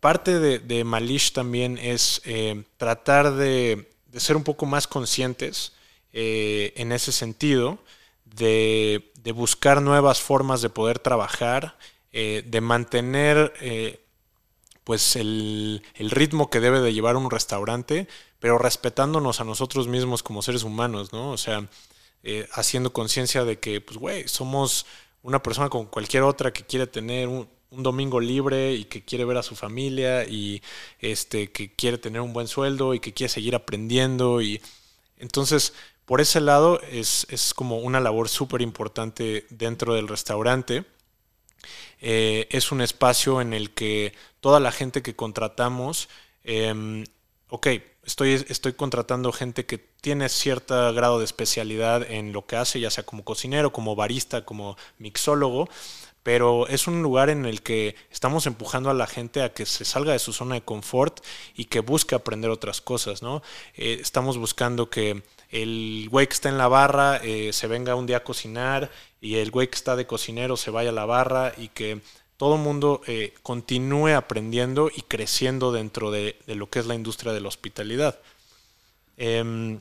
parte de, Malish también es eh, tratar de, ser un poco más conscientes eh, en ese sentido, de, buscar nuevas formas de poder trabajar, de mantener pues el, ritmo que debe de llevar un restaurante, pero respetándonos a nosotros mismos como seres humanos, ¿no? O sea, haciendo conciencia de que, pues, güey, somos una persona como cualquier otra que quiere tener un, domingo libre y que quiere ver a su familia y este que quiere tener un buen sueldo y que quiere seguir aprendiendo y entonces por ese lado es, como una labor súper importante dentro del restaurante. Eh, es un espacio en el que toda la gente que contratamos, eh, ok, estoy, estoy contratando gente que tiene cierto grado de especialidad en lo que hace, ya sea como cocinero, como barista, como mixólogo, pero es un lugar en el que estamos empujando a la gente a que se salga de su zona de confort y que busque aprender otras cosas, ¿no? Eh, estamos buscando que el güey que está en la barra eh, se venga un día a cocinar y el güey que está de cocinero se vaya a la barra y que todo el mundo eh, continúe aprendiendo y creciendo dentro de, lo que es la industria de la hospitalidad. Em,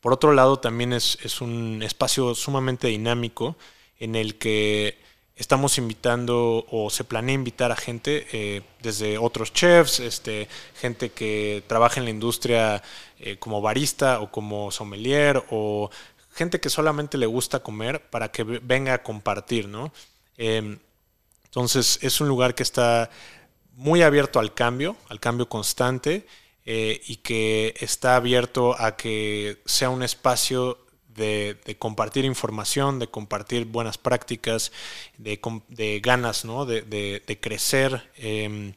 por otro lado, también es, un espacio sumamente dinámico en el que estamos invitando o se planea invitar a gente eh, desde otros chefs, este, gente que trabaja en la industria eh, como barista o como sommelier o gente que solamente le gusta comer para que venga a compartir, ¿no? Entonces es un lugar que está muy abierto al cambio, al cambio constante. eh, y que está abierto a que sea un espacio de, compartir información, de compartir buenas prácticas, de, ganas, ¿no? de, crecer em,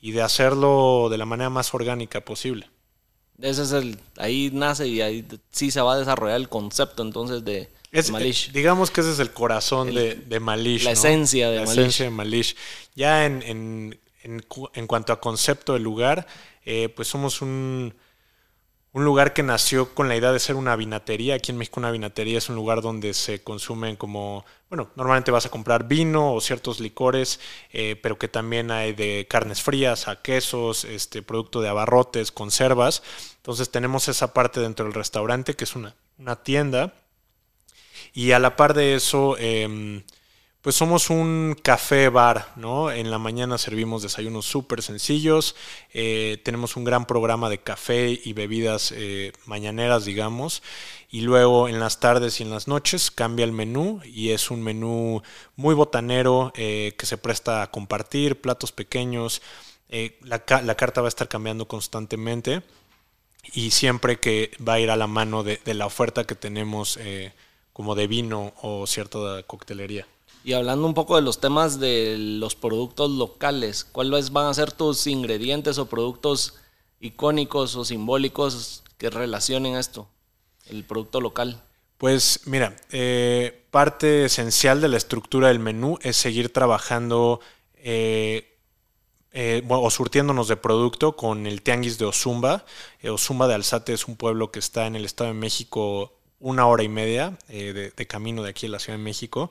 y de hacerlo de la manera más orgánica posible. Ese es el, ahí nace y ahí sí se va a desarrollar el concepto entonces de, Malish. digamos que ese es el corazón de, Malish. La esencia de la Malish. esencia de Malish. Ya en, en, en, cuanto a concepto del lugar, eh, pues somos un, un lugar que nació con la idea de ser una vinatería. Aquí en México una vinatería es un lugar donde se consumen como, bueno, normalmente vas a comprar vino o ciertos licores, eh, pero que también hay de carnes frías, a quesos, este, producto de abarrotes, conservas. Entonces tenemos esa parte dentro del restaurante que es una, una tienda. Y a la par de eso... Eh, pues somos un café bar, ¿no? En la mañana servimos desayunos súper sencillos, eh, tenemos un gran programa de café y bebidas eh, mañaneras, digamos, y luego en las tardes y en las noches cambia el menú y es un menú muy botanero eh, que se presta a compartir, platos pequeños, la, la, carta va a estar cambiando constantemente y siempre que va a ir a la mano de la oferta que tenemos como de vino o cierta coctelería. Y hablando un poco de los temas de los productos locales, ¿cuáles van a ser tus ingredientes o productos icónicos o simbólicos que relacionen esto, el producto local? Pues mira, eh, parte esencial de la estructura del menú es seguir trabajando eh, eh, o surtiéndonos de producto con el tianguis de Ozumba. Ozumba de Alzate es un pueblo que está en el Estado de México una hora y media de, de, camino de aquí a la Ciudad de México.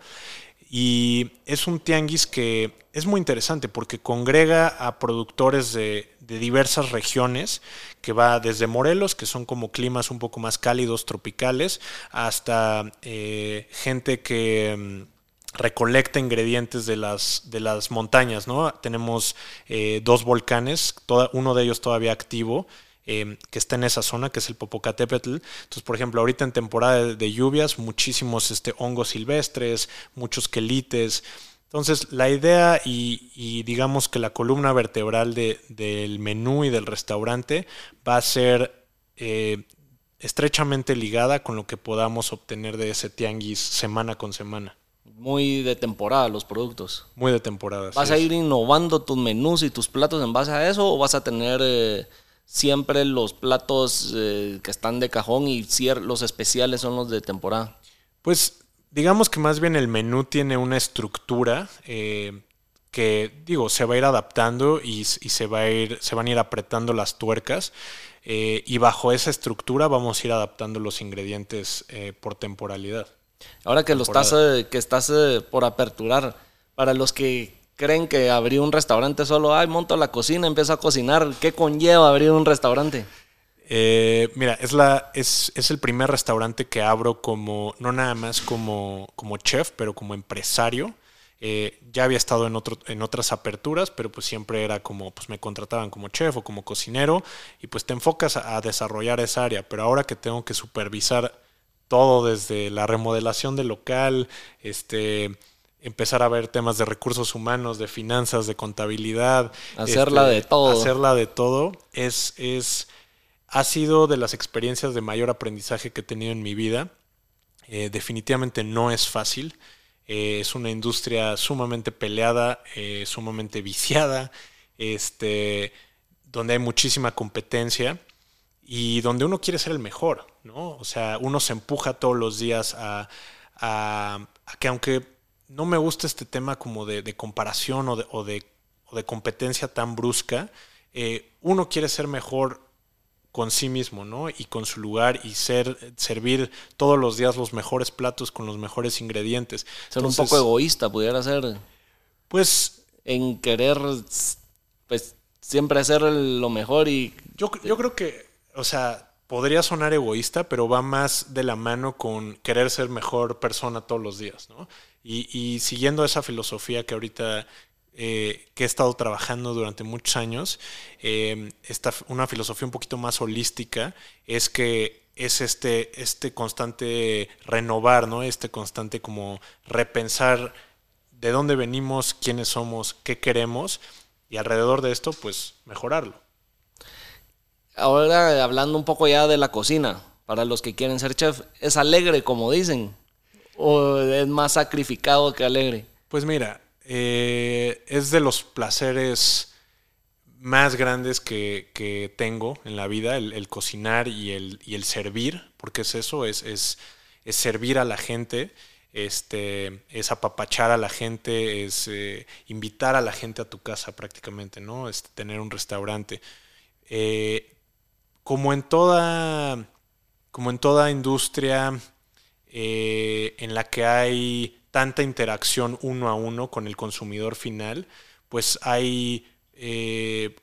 Y es un tianguis que es muy interesante porque congrega a productores de, diversas regiones, que va desde Morelos, que son como climas un poco más cálidos, tropicales, hasta eh, gente que mm, recolecta ingredientes de las, de las montañas, ¿no? Tenemos eh, dos volcanes, uno de ellos todavía activo, Em, que está en esa zona, que es el Popocatépetl. Entonces, por ejemplo, ahorita en temporada de, lluvias, muchísimos este, hongos silvestres, muchos quelites. Entonces, la idea y, digamos que la columna vertebral del menú y del restaurante va a ser eh, estrechamente ligada con lo que podamos obtener de ese tianguis semana con semana. Muy de temporada los productos. Muy de temporada. ¿Vas a ir innovando tus menús y tus platos en base a eso o vas a tener... Eh, siempre los platos eh, que están de cajón y los especiales son los de temporada? Pues digamos que más bien el menú tiene una estructura eh, que, digo, se va a ir adaptando y, se, va a ir, se van a ir apretando las tuercas. Eh, y bajo esa estructura vamos a ir adaptando los ingredientes por temporalidad. Ahora que, lo estás, que estás por aperturar, para los que creen que abrir un restaurante solo, ay, monto la cocina, empiezo a cocinar. ¿Qué conlleva abrir un restaurante? Eh, mira, es, la, es, es, el primer restaurante que abro como, no nada más como, como chef, pero como empresario. Eh, ya había estado en, otro, en otras aperturas, pero pues siempre era como, pues me contrataban como chef o como cocinero y pues te enfocas a, a desarrollar esa área. Pero ahora que tengo que supervisar todo desde la remodelación del local, este, empezar a ver temas de recursos humanos, de finanzas, de contabilidad. Hacerla de este, todo. Hacerla de todo. Es, es, ha sido de las experiencias de mayor aprendizaje que he tenido en mi vida. Eh, definitivamente no es fácil. Eh, es una industria sumamente peleada, eh, sumamente viciada, este, donde hay muchísima competencia y donde uno quiere ser el mejor, ¿no? O sea, uno se empuja todos los días a, a que aunque no me gusta este tema como de, comparación o de, o, de, competencia tan brusca. Eh, uno quiere ser mejor con sí mismo, ¿no? Y con su lugar y ser, servir todos los días los mejores platos con los mejores ingredientes. Ser un poco egoísta, pudiera ser. Pues. En querer, pues, siempre hacer lo mejor y. Yo, yo creo que, o sea, podría sonar egoísta, pero va más de la mano con querer ser mejor persona todos los días, ¿no? Y, siguiendo esa filosofía que ahorita eh, que he estado trabajando durante muchos años, esta, una filosofía un poquito más holística, es que es este, este constante renovar, ¿no? Este constante como repensar de dónde venimos, quiénes somos, qué queremos, y alrededor de esto, pues mejorarlo. ahora hablando un poco ya de la cocina, para los que quieren ser chef, ¿es alegre como dicen? ¿O es más sacrificado que alegre? Pues mira, eh, es de los placeres más grandes que, tengo en la vida, el, cocinar y el, y el, servir, porque es eso, es, es, es, servir a la gente, este, es apapachar a la gente, es eh, invitar a la gente a tu casa prácticamente, ¿no? Es tener un restaurante. Eh, como en toda, como en toda industria eh, en la que hay tanta interacción uno a uno con el consumidor final, pues hay eh,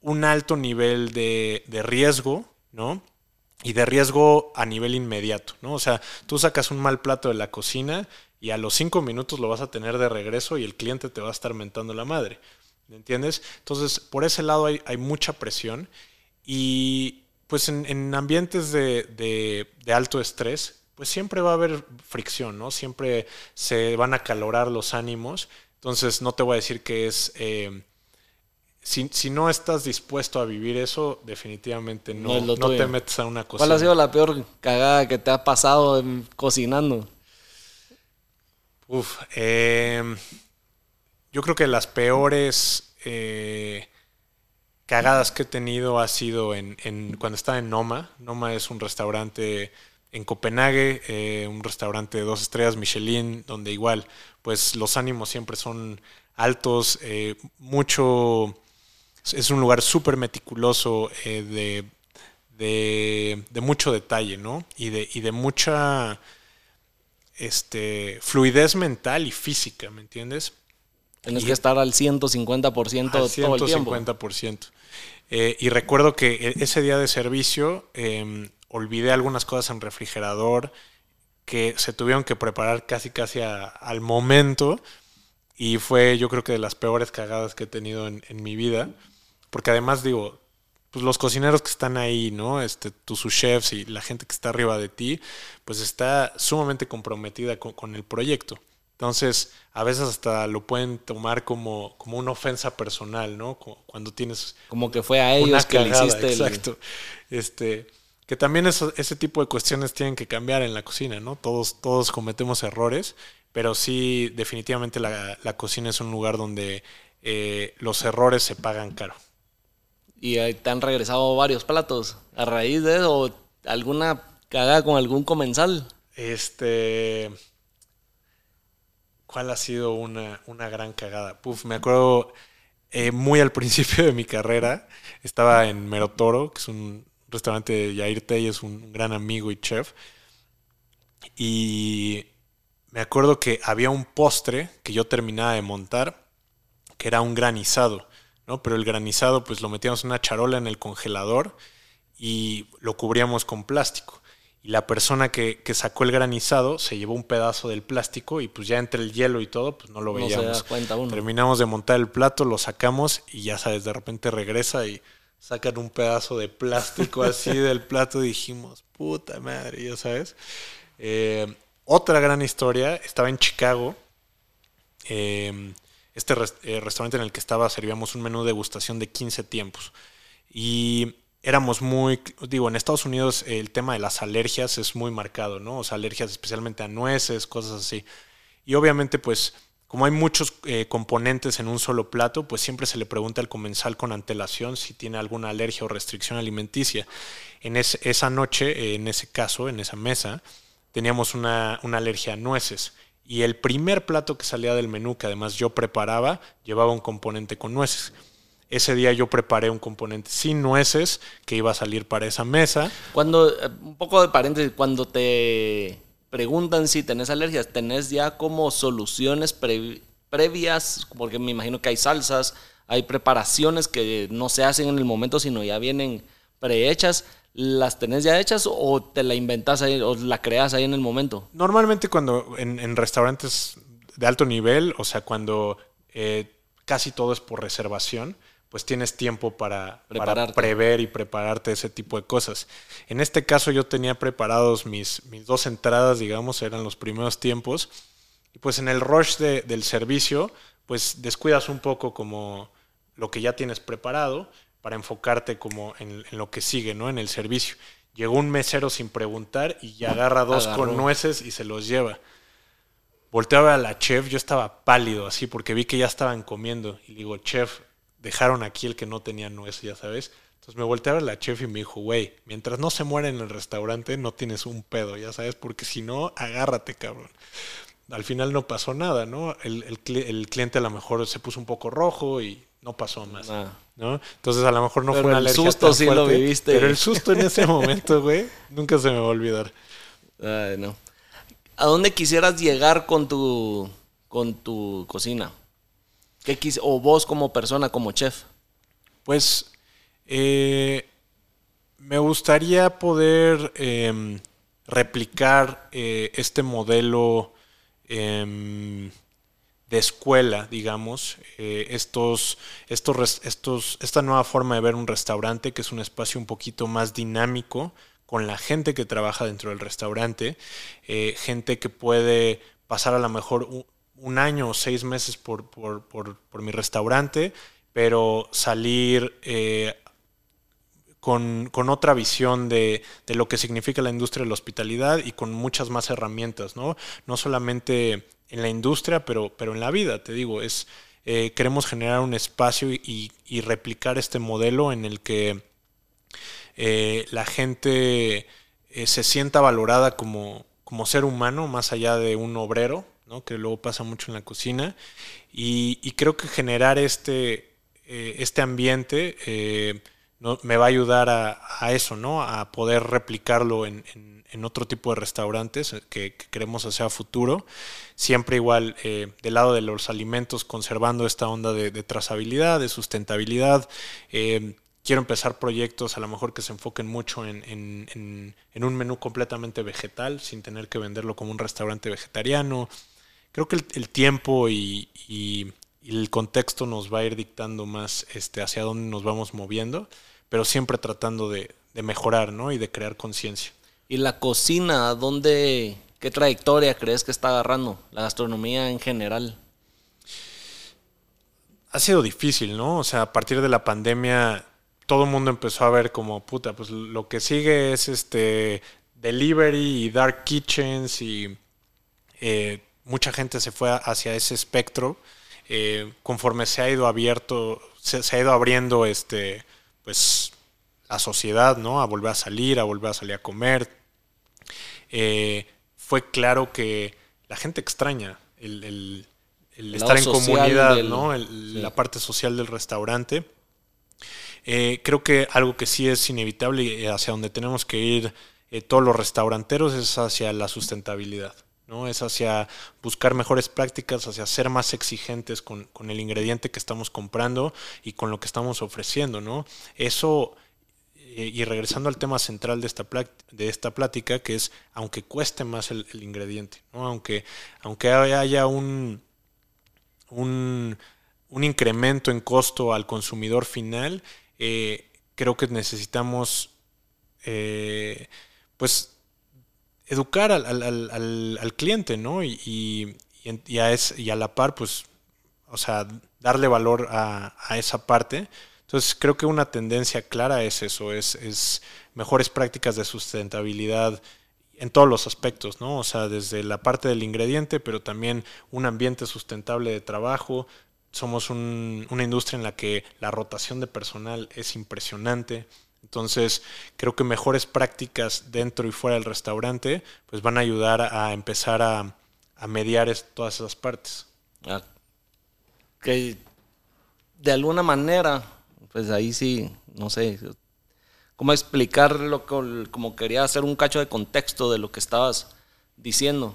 un alto nivel de, riesgo, ¿no? Y de riesgo a nivel inmediato, ¿no? O sea, tú sacas un mal plato de la cocina y a los cinco minutos lo vas a tener de regreso y el cliente te va a estar mentando la madre. ¿Me entiendes? Entonces, por ese lado hay, mucha presión y pues en, ambientes de, de, alto estrés, pues siempre va a haber fricción, ¿no? Siempre se van a calorar los ánimos. Entonces, no te voy a decir que es... Eh, si, no estás dispuesto a vivir eso, definitivamente no, no, te metes a una cocina. ¿Cuál ha sido la peor cagada que te ha pasado cocinando? Uf, em, yo creo que las peores eh, cagadas que he tenido ha sido en, cuando estaba en Noma. Noma es un restaurante en Copenhague, eh, un restaurante de dos estrellas Michelin, donde igual, pues los ánimos siempre son altos, eh, mucho es un lugar súper meticuloso eh, de, de, mucho detalle, ¿no? Y de, y de mucha este, fluidez mental y física, ¿me entiendes? Tienes que estar al 150% todo el tiempo. 150%. Eh, y recuerdo que ese día de servicio em, olvidé algunas cosas en refrigerador que se tuvieron que preparar casi casi al momento y fue yo creo que de las peores cagadas que he tenido en, en mi vida. Porque además digo, pues los cocineros que están ahí, ¿no? Este, tus chefs y la gente que está arriba de ti, pues está sumamente comprometida con, el proyecto. Entonces, a veces hasta lo pueden tomar como, como una ofensa personal, ¿no? Cuando tienes... Como que fue a ellos que le hiciste Exacto. Este, que también ese tipo de cuestiones tienen que cambiar en la cocina, ¿no? Todos, todos cometemos errores, pero sí, definitivamente la, cocina es un lugar donde eh, los errores se pagan caro y te han regresado varios platos a raíz de eso, o alguna cagada con algún comensal. Este. ¿Cuál ha sido una, gran cagada? Puf, me acuerdo eh, muy al principio de mi carrera. Estaba en Merotoro, que es un restaurante de Yair Tey, es un gran amigo y chef. Y me acuerdo que había un postre que yo terminaba de montar, que era un granizado. ¿no? Pero el granizado pues lo metíamos en una charola en el congelador y lo cubríamos con plástico. Y la persona que, sacó el granizado se llevó un pedazo del plástico y pues ya entre el hielo y todo, pues no lo veíamos. Terminamos de montar el plato, lo sacamos y ya sabes, de repente regresa y sacan un pedazo de plástico así del plato y dijimos, puta madre, ya sabes. Eh, otra gran historia, estaba en Chicago. Eh, este eh, restaurante en el que estaba servíamos un menú de degustación de 15 tiempos. Y éramos muy, digo, en Estados Unidos el tema de las alergias es muy marcado, ¿no? O sea, alergias especialmente a nueces, cosas así. Y obviamente, pues, como hay muchos eh, componentes en un solo plato, pues siempre se le pregunta al comensal con antelación si tiene alguna alergia o restricción alimenticia. En esa noche, en ese caso, en esa mesa, teníamos una, una alergia a nueces y el primer plato que salía del menú, que además yo preparaba, llevaba un componente con nueces. Ese día yo preparé un componente sin nueces que iba a salir para esa mesa. Cuando, eh, un poco de paréntesis, cuando te preguntan si tenés alergias, ¿tenés ya como soluciones previas? Porque me imagino que hay salsas, hay preparaciones que no se hacen en el momento, sino ya vienen prehechas. ¿Las tenés ya hechas o te la inventas ahí o la creas ahí en el momento? Normalmente cuando en, restaurantes de alto nivel, o sea, cuando eh, casi todo es por reservación, pues tienes tiempo para, prever y prepararte ese tipo de cosas. En este caso yo tenía preparados mis, mis dos entradas, digamos, eran los primeros tiempos, y pues en el rush del servicio, pues descuidas un poco como lo que ya tienes preparado para enfocarte como en, lo que sigue, ¿no? En el servicio. Llegó un mesero sin preguntar y ya agarra dos con nueces y se los lleva. Volteé a ver a la chef, yo estaba pálido así porque vi que ya estaban comiendo. Y digo, chef, dejaron aquí el que no tenía nueces, ya sabes. Entonces me volteé a ver a la chef y me dijo, güey, mientras no se muera en el restaurante, no tienes un pedo, ya sabes, porque si no, agárrate, cabrón. Al final no pasó nada, ¿no? El, el, cliente a lo mejor se puso un poco rojo y no pasó más, ah. ¿no? Entonces a lo mejor no fue una alergia el susto sí lo viviste. Pero el susto en ese momento, güey, nunca se me va a olvidar. Ay, no. ¿A dónde quisieras llegar con tu, con tu cocina? ¿Qué o vos como persona, como chef? Pues eh, me gustaría poder em, replicar eh, este modelo em, de escuela, digamos, eh, estos, estos, estos, esta nueva forma de ver un restaurante, que es un espacio un poquito más dinámico, con la gente que trabaja dentro del restaurante, gente que puede pasar a lo mejor un, año o seis meses por, mi restaurante, pero salir eh, con, otra visión de, lo que significa la industria de la hospitalidad y con muchas más herramientas, ¿no? No solamente en la industria, pero, pero en la vida, te digo, es... Eh, queremos generar un espacio y, replicar este modelo en el que eh, la gente se sienta valorada como, como, ser humano más allá de un obrero, ¿no? que luego pasa mucho en la cocina. Y, creo que generar este, eh, este ambiente me va a ayudar a, eso, ¿no? a poder replicarlo en, otro tipo de restaurantes que, queremos hacer a futuro. Siempre igual del lado de los alimentos, conservando esta onda de, de trazabilidad, de sustentabilidad quiero empezar proyectos a lo mejor que se enfoquen mucho en, un menú completamente vegetal, sin tener que venderlo como un restaurante vegetariano. Creo que el, tiempo y, el contexto nos va a ir dictando más este, hacia dónde nos vamos moviendo, pero siempre tratando de, mejorar ¿no? y de crear conciencia. ¿Y la cocina, dónde, qué trayectoria crees que está agarrando? La gastronomía en general. Ha sido difícil, ¿no? O sea, a partir de la pandemia todo el mundo empezó a ver como, puta, pues lo que sigue es este delivery y dark kitchens y eh, mucha gente se fue hacia ese espectro. Eh, conforme se ha ido abierto, se, ha ido abriendo este, pues la sociedad, ¿no? A volver a salir, a volver a salir a comer. Eh, fue claro que la gente extraña el, estar en comunidad, ¿no? La parte social del restaurante. Eh, creo que algo que sí es inevitable y hacia donde tenemos que ir todos los restauranteros es hacia la sustentabilidad. ¿No? Es hacia buscar mejores prácticas, hacia ser más exigentes con, el ingrediente que estamos comprando y con lo que estamos ofreciendo. ¿no? Eso, eh, y regresando al tema central de esta, de esta plática, que es aunque cueste más el, ingrediente, ¿no? aunque, aunque haya un, un, un incremento en costo al consumidor final, eh, creo que necesitamos eh, pues educar al, cliente, ¿no? Y, y, a la par, pues, o sea, darle valor a, esa parte. Entonces creo que una tendencia clara es eso, es, es mejores prácticas de sustentabilidad en todos los aspectos, ¿no? O sea, desde la parte del ingrediente, pero también un ambiente sustentable de trabajo, somos una industria en la que la rotación de personal es impresionante. Entonces, creo que mejores prácticas dentro y fuera del restaurante pues van a ayudar a empezar a, mediar todas esas partes. Ah, que de alguna manera, pues ahí sí, no sé, cómo explicarlo, como quería hacer un cacho de contexto de lo que estabas diciendo.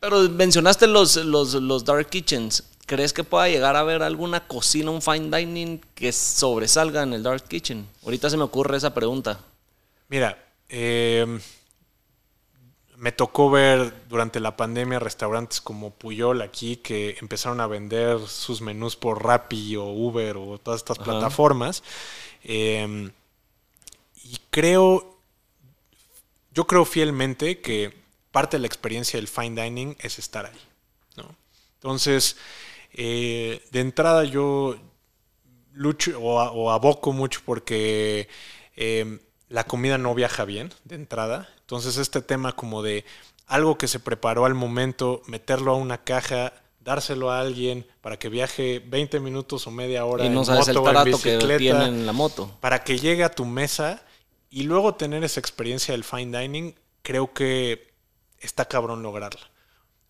Pero mencionaste los, los, los dark kitchens. ¿Crees que pueda llegar a haber alguna cocina, un fine dining que sobresalga en el Dark Kitchen? Ahorita se me ocurre esa pregunta. Mira, em, me tocó ver durante la pandemia restaurantes como Puyol aquí que empezaron a vender sus menús por Rappi o Uber o todas estas plataformas. Em, y creo, yo creo fielmente que parte de la experiencia del fine dining es estar ahí. ¿no? Entonces, eh, de entrada yo lucho o, aboco mucho porque em, la comida no viaja bien de entrada. Entonces este tema como de algo que se preparó al momento, meterlo a una caja, dárselo a alguien para que viaje 20 minutos o media hora y no sabes el tarato que tiene en la moto. Para que llegue a tu mesa y luego tener esa experiencia del fine dining, creo que está cabrón lograrla.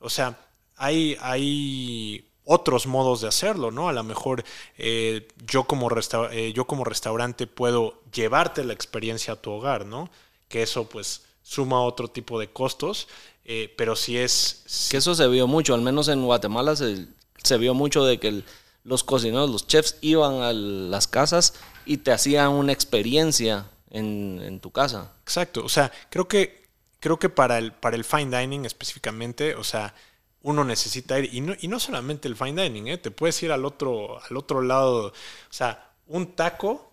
O sea, hay, hay otros modos de hacerlo, ¿no? A lo mejor eh, yo, como eh, yo como restaurante puedo llevarte la experiencia a tu hogar, ¿no? Que eso pues suma otro tipo de costos, eh, pero si es... Que eso se vio mucho, al menos en Guatemala se, se vio mucho de que los cocineros, los chefs iban a las casas y te hacían una experiencia en, en, tu casa. Exacto, o sea, creo que, creo que para, el, para el fine dining específicamente, o sea, uno necesita ir, y no, y no solamente el fine dining, ¿eh? te puedes ir al otro, al otro lado, o sea, un taco,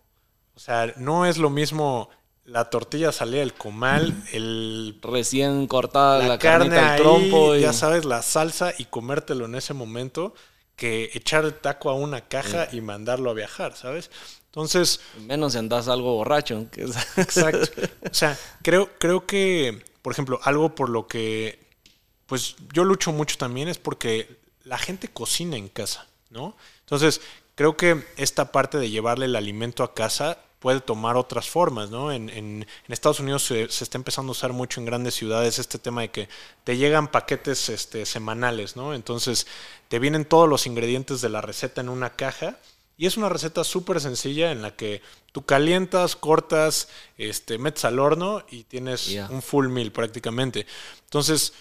o sea, no es lo mismo la tortilla salida del comal, el recién cortada la, carne, el trompo, y... ya sabes, la salsa y comértelo en ese momento que echar el taco a una caja y mandarlo a viajar, ¿sabes? Entonces, menos si andas algo borracho. Exacto. O sea, creo creo que, por ejemplo, algo por lo que pues yo lucho mucho también es porque la gente cocina en casa, ¿no? Entonces, creo que esta parte de llevarle el alimento a casa puede tomar otras formas, ¿no? En, en, Estados Unidos se, está empezando a usar mucho en grandes ciudades este tema de que te llegan paquetes este, semanales, ¿no? Entonces, te vienen todos los ingredientes de la receta en una caja y es una receta súper sencilla en la que tú calientas, cortas, este, metes al horno y tienes un full meal prácticamente. Entonces,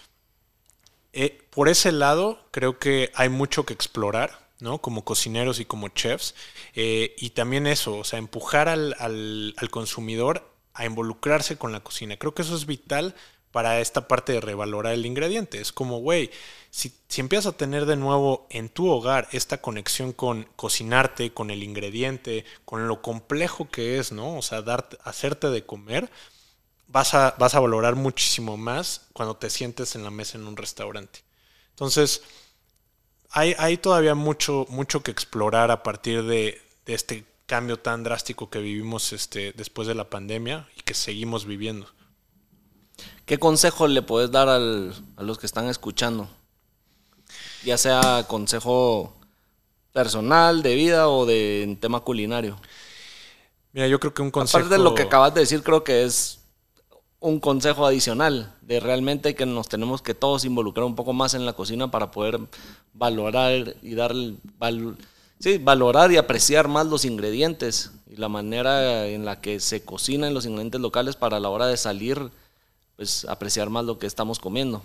eh, por ese lado, creo que hay mucho que explorar, ¿no? Como cocineros y como chefs. Eh, y también eso, o sea, empujar al, al, consumidor a involucrarse con la cocina. Creo que eso es vital para esta parte de revalorar el ingrediente. Es como, güey, si, si, empiezas a tener de nuevo en tu hogar esta conexión con cocinarte, con el ingrediente, con lo complejo que es, ¿no? O sea, darte, hacerte de comer, vas a, vas a valorar muchísimo más cuando te sientes en la mesa en un restaurante. Entonces, hay, hay todavía mucho, mucho que explorar a partir de, este cambio tan drástico que vivimos este, después de la pandemia y que seguimos viviendo. ¿Qué consejo le puedes dar a los que están escuchando? Ya sea consejo personal, de vida o de tema culinario. Mira, yo creo que un consejo. Aparte de lo que acabas de decir, creo que es un consejo adicional de realmente que nos tenemos que todos involucrar un poco más en la cocina para poder valorar y dar sí, valorar y apreciar más los ingredientes y la manera en la que se cocinan los ingredientes locales para a la hora de salir pues apreciar más lo que estamos comiendo.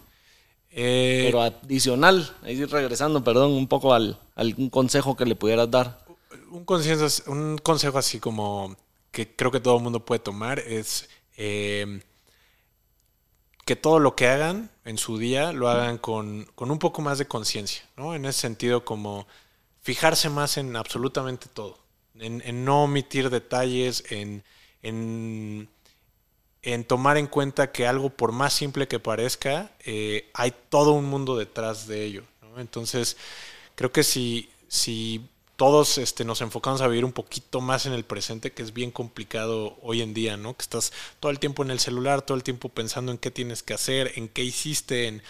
Eh, Pero adicional, ahí regresando, perdón, un poco al, algún consejo que le pudieras dar. Un consejo, un consejo así como que creo que todo el mundo puede tomar es eh, que todo lo que hagan en su día lo hagan con, un poco más de conciencia, ¿no? En ese sentido, como fijarse más en absolutamente todo, en, no omitir detalles, en, en, tomar en cuenta que algo, por más simple que parezca, eh, hay todo un mundo detrás de ello, Entonces, creo que si, si todos este, nos enfocamos a vivir un poquito más en el presente, que es bien complicado hoy en día, ¿no? Que estás todo el tiempo en el celular, todo el tiempo pensando en qué tienes que hacer, en qué hiciste, en...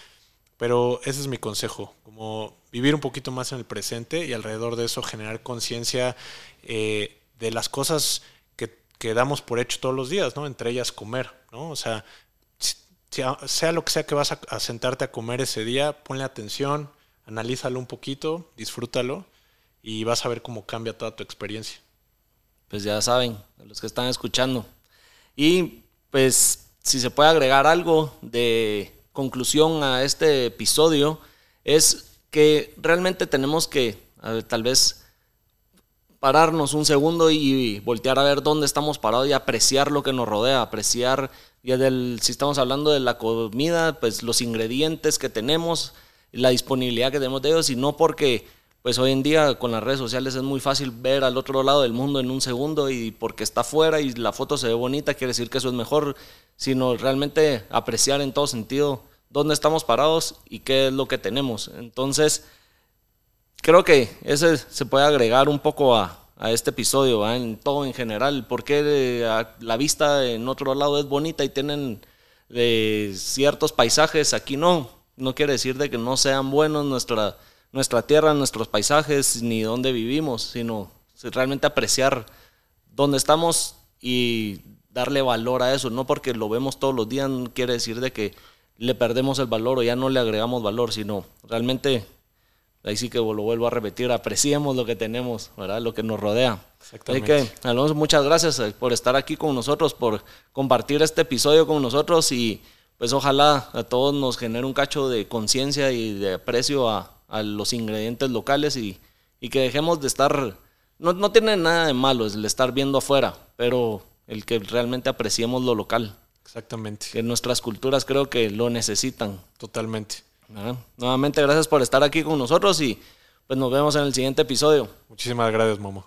pero ese es mi consejo, como vivir un poquito más en el presente y alrededor de eso generar conciencia eh, de las cosas que, que, damos por hecho todos los días, ¿no? Entre ellas comer, ¿no? O sea, sea lo que sea que vas a, a sentarte a comer ese día, ponle atención, analízalo un poquito, disfrútalo y vas a ver cómo cambia toda tu experiencia. Pues ya saben, los que están escuchando. Y pues si se puede agregar algo de conclusión a este episodio, es que realmente tenemos que tal vez pararnos un segundo y voltear a ver dónde estamos parados y apreciar lo que nos rodea, apreciar, ya del, si estamos hablando de la comida, pues los ingredientes que tenemos, la disponibilidad que tenemos de ellos, y no porque pues hoy en día con las redes sociales es muy fácil ver al otro lado del mundo en un segundo y porque está afuera y la foto se ve bonita quiere decir que eso es mejor, sino realmente apreciar en todo sentido dónde estamos parados y qué es lo que tenemos. Entonces, creo que ese se puede agregar un poco a, a este episodio, en todo en general. ¿Por qué eh, la vista en otro lado es bonita y tienen eh, ciertos paisajes? Aquí no. No quiere decir de que no sean buenos nuestra, nuestra tierra, nuestros paisajes, ni donde vivimos, sino realmente apreciar dónde estamos y darle valor a eso. No porque lo vemos todos los días quiere decir de que le perdemos el valor o ya no le agregamos valor, sino realmente ahí sí que lo vuelvo a repetir, apreciemos lo que tenemos, ¿verdad? Lo que nos rodea. Así que, Alonso, muchas gracias eh, por estar aquí con nosotros, por compartir este episodio con nosotros y pues ojalá a todos nos genere un cacho de conciencia y de aprecio a, los ingredientes locales y, que dejemos de estar, no, no tiene nada de malo el estar viendo afuera, pero el que realmente apreciemos lo local. Exactamente. Que nuestras culturas creo que lo necesitan. Totalmente. Nuevamente, gracias por estar aquí con nosotros y pues nos vemos en el siguiente episodio. Muchísimas gracias, Momo.